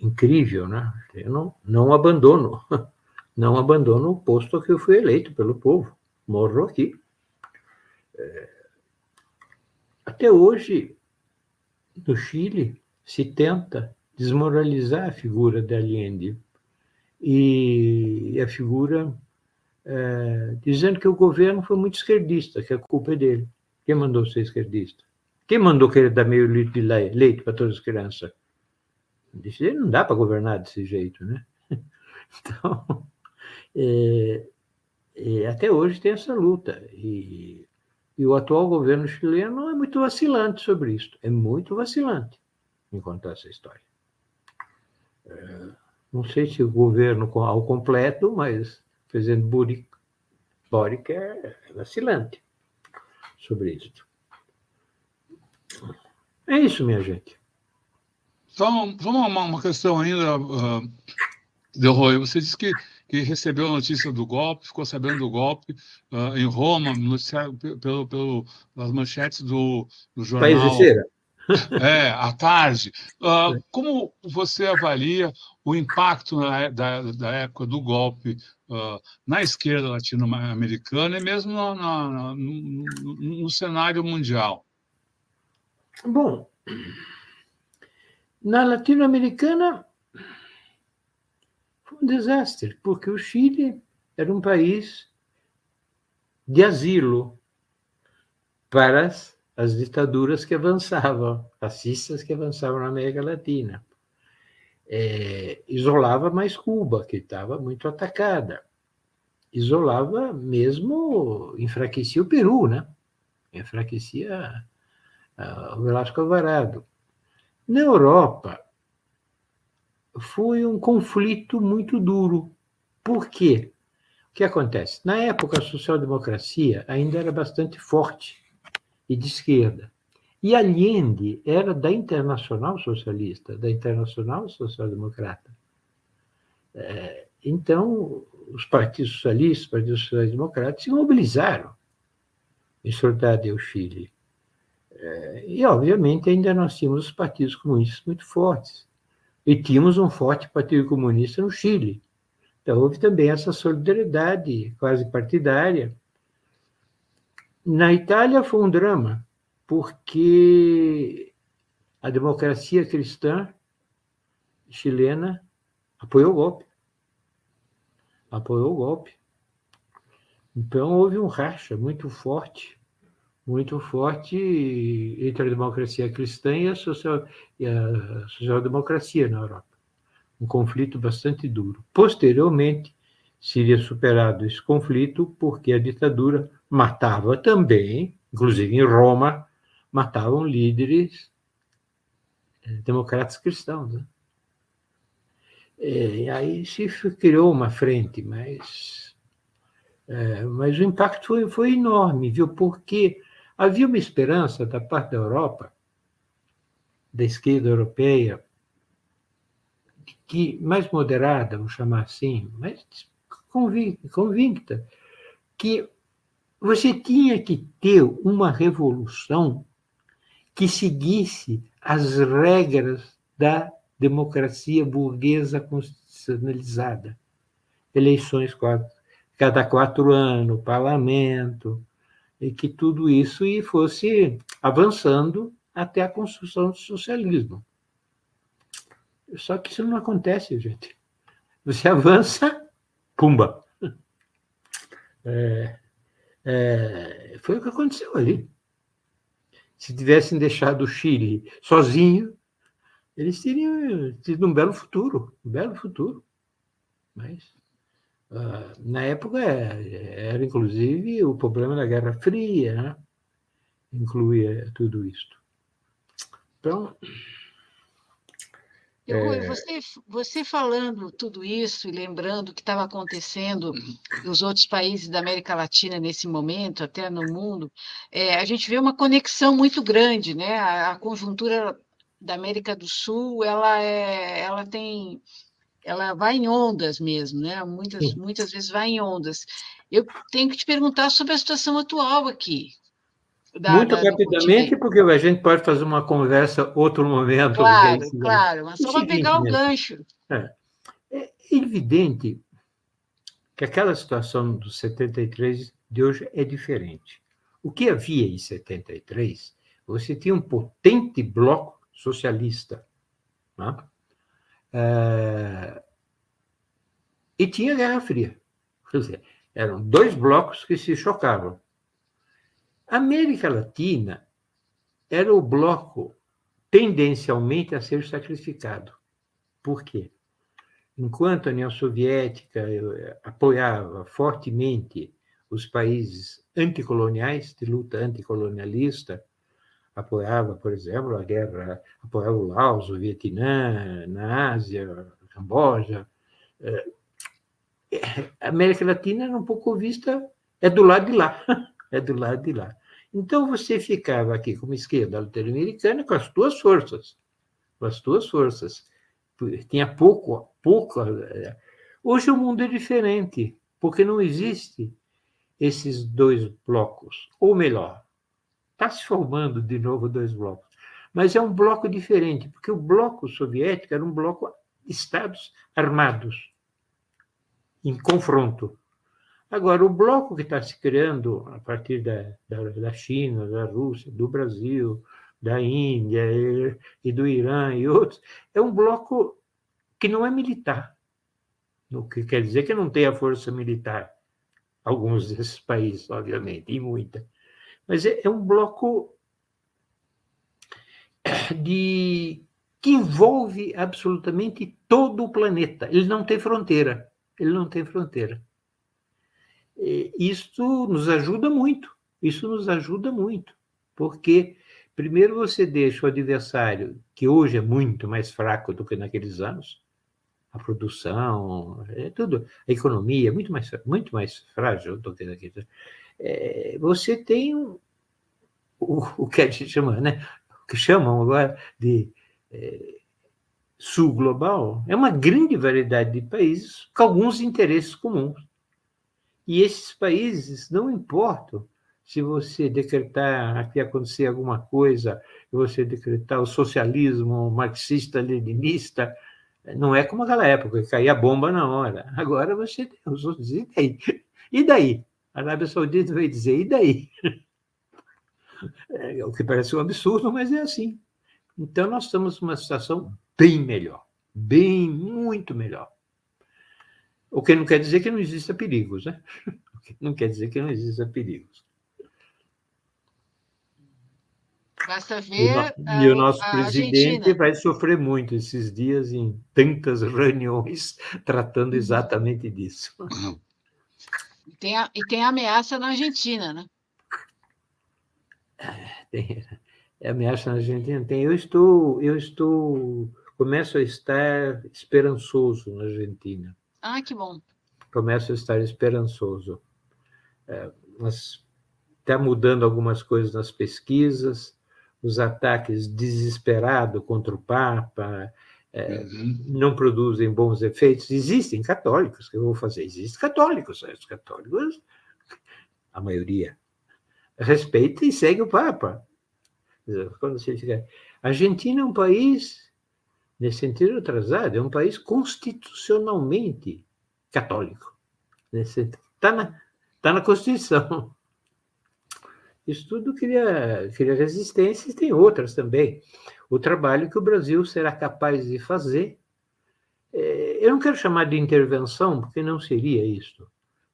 S3: incrível, né? Eu não, não abandono, não abandono o posto que eu fui eleito pelo povo, morro aqui. É, até hoje, no Chile, se tenta desmoralizar a figura de Allende e a figura é, dizendo que o governo foi muito esquerdista, que a culpa é dele. Quem mandou ser esquerdista? Quem mandou querer dar meio litro de leite para todas as crianças? Disse, não dá para governar desse jeito, né? Então, é, é, até hoje tem essa luta. E, e, o atual governo chileno é muito vacilante sobre isso. É muito vacilante em contar essa história. É, não sei se o governo ao completo, mas o presidente Boric, Boric é vacilante sobre isso. É isso, minha gente.
S1: Vamos, vamos uma, uma questão ainda, uh, Delroy. Você disse que, que recebeu a notícia do golpe, ficou sabendo do golpe uh, em Roma, noticiado pelo, pelo, pelas manchetes do, do jornal.
S3: País de Cera.
S1: É, à tarde. Uh, como você avalia o impacto na, da, da época do golpe uh, na esquerda latino-americana e mesmo no, no, no, no cenário mundial?
S3: Bom, na latino-americana foi um desastre, porque o Chile era um país de asilo para as, as ditaduras que avançavam, fascistas que avançavam na América Latina. É, isolava mais Cuba, que estava muito atacada. Isolava mesmo, enfraquecia o Peru, né? Enfraquecia o Velasco Alvarado. Na Europa, foi um conflito muito duro. Por quê? O que acontece? Na época, a social-democracia ainda era bastante forte e de esquerda. E Allende era da Internacional Socialista, da Internacional Social-Democrata. É, então, os partidos socialistas, os partidos sociais-democratas se mobilizaram em soldado ao Chile. É, e, obviamente, ainda nós tínhamos os partidos comunistas muito fortes. E tínhamos um forte partido comunista no Chile. Então, houve também essa solidariedade quase partidária. Na Itália foi um drama, porque a democracia cristã chilena apoiou o golpe. Apoiou o golpe. Então, houve um racha muito forte muito forte entre a democracia cristã e a, social, a social-democracia na Europa. Um conflito bastante duro. Posteriormente, seria superado esse conflito porque a ditadura matava também, inclusive em Roma, matavam líderes eh, democratas cristãos. Né? E aí se criou uma frente, mas, é, mas o impacto foi, foi enorme, viu? Porque Havia uma esperança da parte da Europa, da esquerda europeia, que mais moderada, vamos chamar assim, mais convicta, que você tinha que ter uma revolução que seguisse as regras da democracia burguesa constitucionalizada. Eleições cada quatro anos, parlamento, e que tudo isso fosse avançando até a construção do socialismo. Só que isso não acontece, gente. Você avança pumba. É, é, foi o que aconteceu ali. Se tivessem deixado o Chile sozinho, eles teriam tido um belo futuro, um belo futuro. Mas, na época, era inclusive o problema da Guerra Fria, né? incluía tudo isto. Então,
S2: é... Você, você falando tudo isso e lembrando o que estava acontecendo nos outros países da América Latina nesse momento, até no mundo, é, a gente vê uma conexão muito grande, né? A, a, conjuntura da América do Sul, ela, é, ela tem, ela vai em ondas mesmo, né? Muitas, muitas vezes vai em ondas. Eu tenho que te perguntar sobre a situação atual aqui.
S3: Da, Muito da, rapidamente, porque a gente pode fazer uma conversa outro momento.
S2: Claro, claro, mas só para pegar o gancho.
S3: É, é evidente que aquela situação dos 73 de hoje é diferente. O que havia em 73, você tinha um potente bloco socialista. Né? É... E tinha Guerra Fria. Quer dizer, eram dois blocos que se chocavam. A América Latina era o bloco tendencialmente a ser sacrificado. Por quê? Enquanto a União Soviética eh, apoiava fortemente os países anticoloniais, de luta anticolonialista, apoiava, por exemplo, a guerra, apoiava o Laos, o Vietnã, na Ásia, Camboja. Eh, a América Latina era um pouco vista, é do lado de lá. é do lado de lá. Então você ficava aqui como esquerda latino-americana com as tuas forças, com as tuas forças. Tinha pouco, pouco. Eh, hoje o mundo é diferente, porque não existe esses dois blocos, ou melhor, está se formando de novo dois blocos, mas é um bloco diferente, porque o bloco soviético era um bloco de estados armados em confronto. Agora, o bloco que está se criando a partir da, da, da, China, da Rússia, do Brasil, da Índia e, e do Irã e outros, é um bloco que não é militar. O que quer dizer que não tem a força militar. Alguns desses países, obviamente, e muita. Mas é, é um bloco de que envolve absolutamente todo o planeta. Ele não tem fronteira. Ele não tem fronteira. Isso nos ajuda muito, isso nos ajuda muito, porque primeiro você deixa o adversário, que hoje é muito mais fraco do que naqueles anos, a produção, é tudo, a economia é muito mais, muito mais frágil do que naqueles é, você tem o, o que a gente chama, né? O que chamam agora de é, sul global, é uma grande variedade de países com alguns interesses comuns. E esses países, não importam se você decretar que acontecer alguma coisa, você decretar o socialismo marxista-leninista, não é como aquela época, que caía bomba na hora. Agora você tem os outros, e daí? E daí? A Arábia Saudita vai dizer, e daí? É, o que parece um absurdo, mas é assim. Então, nós estamos numa situação bem melhor, bem, muito melhor. O que não quer dizer que não exista perigos, né? O que não quer dizer que não exista perigos.
S2: Basta ver.
S3: E o, nosso presidente Argentina. vai sofrer muito esses dias em tantas reuniões tratando uhum. exatamente disso.
S2: E tem, a, e tem a ameaça na Argentina, né?
S3: É, tem é ameaça na Argentina. Tem. Eu estou, eu estou, começo a estar esperançoso na Argentina.
S2: Ah, que bom.
S3: Começo a estar esperançoso. É, mas está mudando algumas coisas nas pesquisas, os ataques desesperados contra o Papa é, não produzem bons efeitos. Existem católicos, que eu vou fazer? Existem católicos, os católicos, a maioria, respeita e segue o Papa. Quando você fica... A Argentina é um país nesse sentido atrasado, é um país constitucionalmente católico. Está na, tá na Constituição. Isso tudo cria, cria resistência e tem outras também. O trabalho que o Brasil será capaz de fazer é, eu não quero chamar de intervenção, porque não seria isso,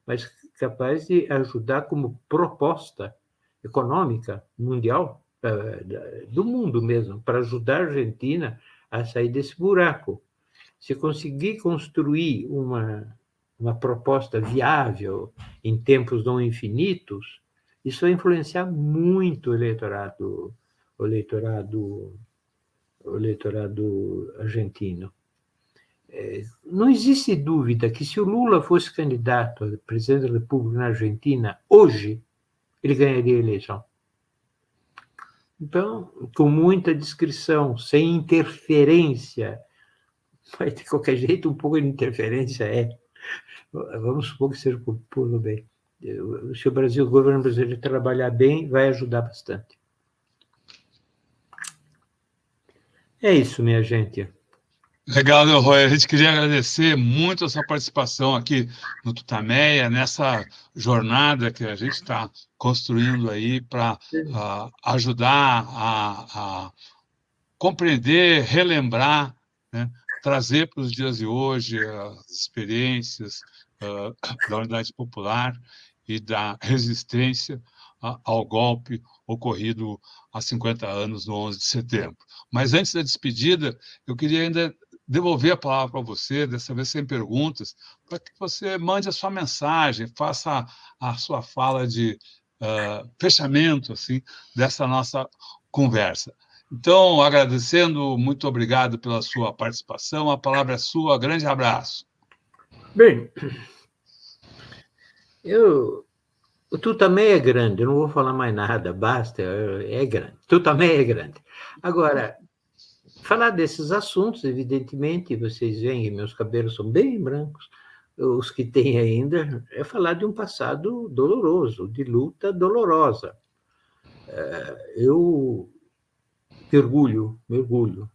S3: mas capaz de ajudar como proposta econômica mundial, eh, do mundo mesmo, para ajudar a Argentina a sair desse buraco. Se conseguir construir uma, uma proposta viável em tempos não infinitos, isso vai influenciar muito o eleitorado, o eleitorado, o eleitorado argentino. É, não existe dúvida que se o Lula fosse candidato a presidente da República na Argentina hoje, ele ganharia a eleição. Então, com muita discrição, sem interferência, mas de qualquer jeito um pouco de interferência é. Vamos supor que seja por, por bem. Se o Brasil, o governo brasileiro trabalhar bem, vai ajudar bastante. É isso, minha gente.
S1: Legal, Roy. A gente queria agradecer muito a sua participação aqui no Tutameia, nessa jornada que a gente está construindo aí para uh, ajudar a, a, compreender, relembrar, né, trazer para os dias de hoje as experiências uh, da unidade popular e da resistência ao golpe ocorrido há 50 anos, no 11 de setembro. Mas antes da despedida, eu queria ainda devolver a palavra para você, dessa vez sem perguntas, para que você mande a sua mensagem, faça a, sua fala de uh, fechamento assim dessa nossa conversa. Então, agradecendo, muito obrigado pela sua participação. A palavra é sua. Grande abraço.
S3: Bem, eu, tu também é grande, eu não vou falar mais nada, basta, é grande. Tu também é grande. Agora, falar desses assuntos, evidentemente, vocês veem que meus cabelos são bem brancos, os que têm ainda, é falar de um passado doloroso, de luta dolorosa. É, eu mergulho, mergulho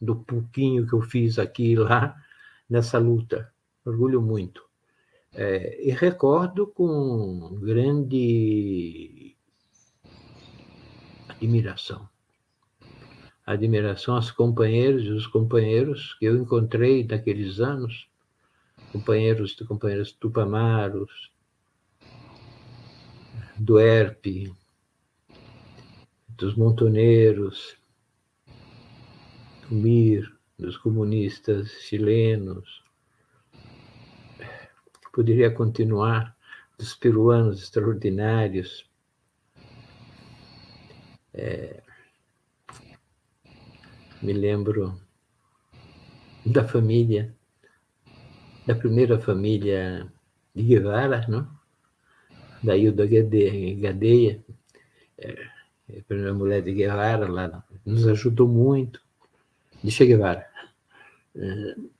S3: do pouquinho que eu fiz aqui e lá nessa luta, mergulho muito. É, e recordo com grande admiração admiração aos companheiros e os companheiros que eu encontrei naqueles anos, companheiros de companheiros Tupamaros, do ERP, dos montoneiros, do MIR, dos comunistas chilenos. Poderia continuar, dos peruanos extraordinários. É, me lembro da família, da primeira família de Guevara, não? da Hilda Gadeia, é, a primeira mulher de Guevara, lá, nos ajudou muito, de Che Guevara. É,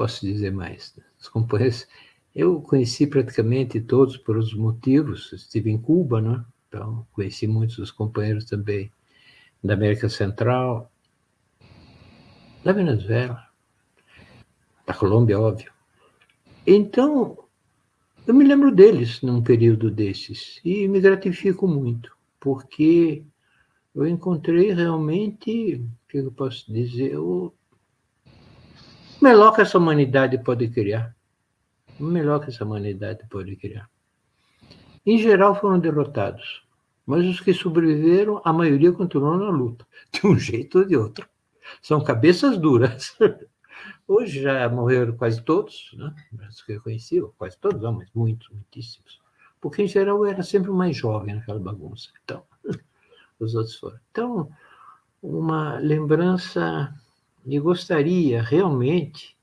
S3: posso dizer mais. Os companheiros, eu conheci praticamente todos por os motivos, estive em Cuba, não? então conheci muitos dos companheiros também da América Central, da Venezuela, da Colômbia, óbvio. Então, eu me lembro deles num período desses e me gratifico muito, porque eu encontrei realmente, o que eu posso dizer, o melhor que essa humanidade pode criar. O melhor que essa humanidade pode criar. Em geral, foram derrotados. Mas os que sobreviveram, a maioria continuou na luta, de um jeito ou de outro. São cabeças duras. Hoje já morreram quase todos, né? os que eu conheci, quase todos, não, mas muitos, muitíssimos. Porque, em geral, eu era sempre o mais jovem naquela bagunça. Então, os outros foram. Então, uma lembrança, e gostaria realmente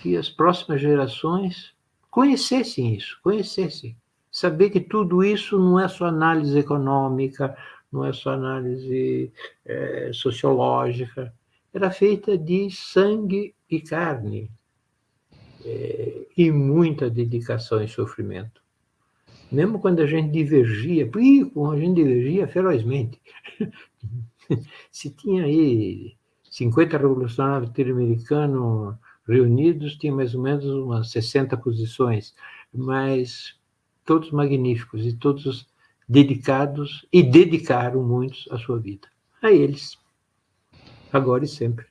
S3: que as próximas gerações conhecessem isso, conhecessem saber que tudo isso não é só análise econômica, não é só análise é, sociológica, era feita de sangue e carne, é, e muita dedicação e sofrimento. Mesmo quando a gente divergia, a gente divergia ferozmente. Se tinha aí 50 revolucionários latino-americanos reunidos, tinha mais ou menos umas 60 posições, mas todos magníficos e todos dedicados e dedicaram muitos a sua vida. A eles, agora e sempre.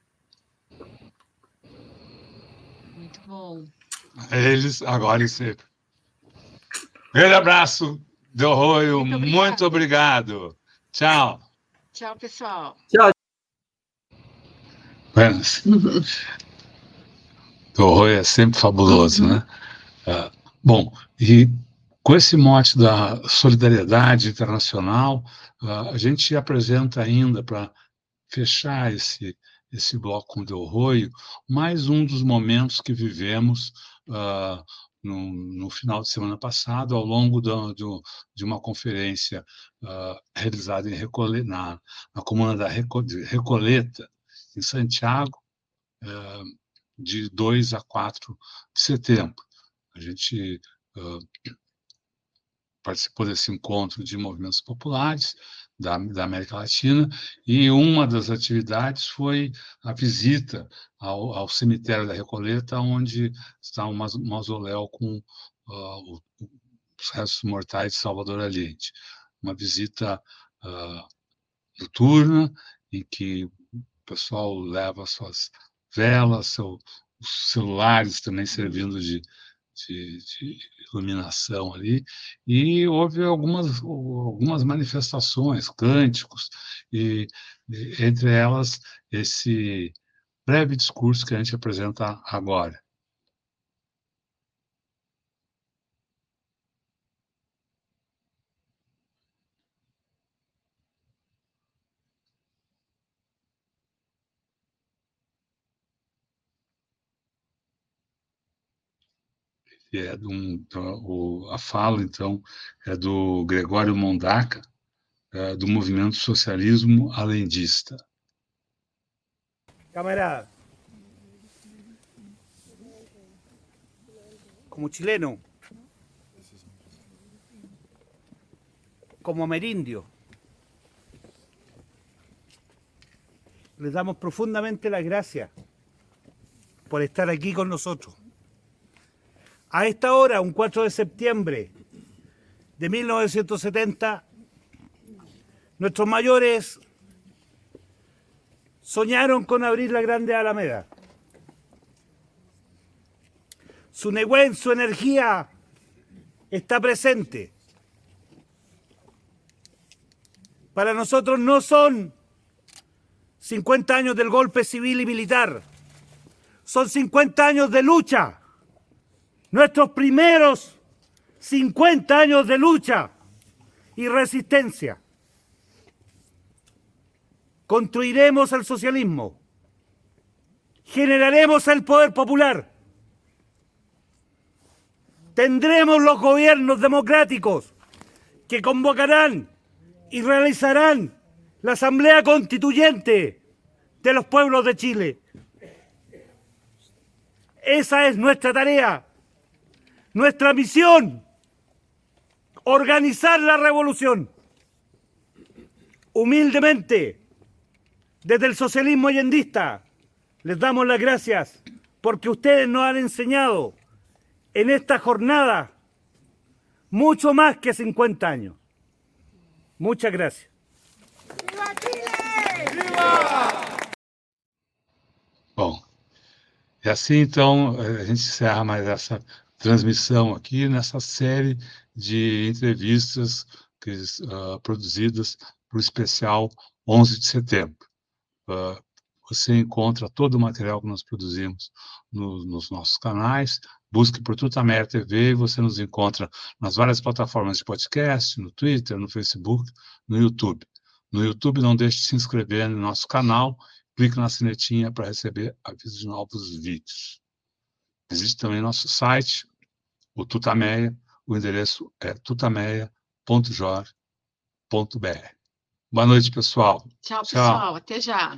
S1: Eles, agora e sempre. Grande abraço, Del Roio. Muito, muito obrigado. Tchau.
S2: Tchau, pessoal.
S3: Tchau.
S1: Buenas. Del Roio é sempre fabuloso, né? Uh, bom, e com esse mote da solidariedade internacional, uh, a gente apresenta ainda para fechar esse, esse bloco Del Roio, mais um dos momentos que vivemos uh, no, no, final de semana passado, ao longo do, do, de uma conferência uh, realizada em Recoleta, na, na comuna da Recoleta, em Santiago, uh, de 2 a 4 de setembro. A gente uh, participou desse encontro de movimentos populares da, da, América Latina, e uma das atividades foi a visita ao, ao cemitério da Recoleta, onde está um mausoléu com uh, os restos mortais de Salvador Allende. Uma visita uh, noturna, em que o pessoal leva suas velas, seu, os celulares também servindo de, de, de, iluminação ali, e houve algumas, algumas manifestações, cânticos, e, e entre elas esse breve discurso que a gente apresenta agora. É um, o, a fala, então, é do Gregório Mondaca, é, do movimento socialismo alendista.
S4: Camarada, como chileno, como amerindio, les damos profundamente las gracias por estar aquí con nosotros. A esta hora, un 4 de septiembre de 1970, nuestros mayores soñaron con abrir la Grande Alameda. Su Negüen, su energía está presente. Para nosotros no son 50 años del golpe civil y militar, son 50 años de lucha nuestros primeros 50 años de lucha y resistencia. Construiremos el socialismo, generaremos el poder popular, tendremos los gobiernos democráticos que convocarán y realizarán la Asamblea Constituyente de los pueblos de Chile. Esa es nuestra tarea nuestra misión, organizar la revolución. Humildemente, desde el socialismo allendista, les damos las gracias porque ustedes nos han enseñado en esta jornada mucho más que 50 años. Muchas gracias. ¡Viva Chile! ¡Viva!
S1: Bom, e assim então a gente encerra mais essa transmissão aqui nessa série de entrevistas que, uh, produzidas para o especial 11 de setembro. Uh, você encontra todo o material que nós produzimos no, nos nossos canais. Busque por Tutameia TV e você nos encontra nas várias plataformas de podcast, no Twitter, no Facebook, no YouTube. No YouTube, não deixe de se inscrever no nosso canal, clique na sinetinha para receber avisos de novos vídeos. Existe também nosso site, o Tutameia, o endereço é tutameia.jor.br. Boa noite, pessoal.
S2: Tchau, pessoal. Tchau. Até já.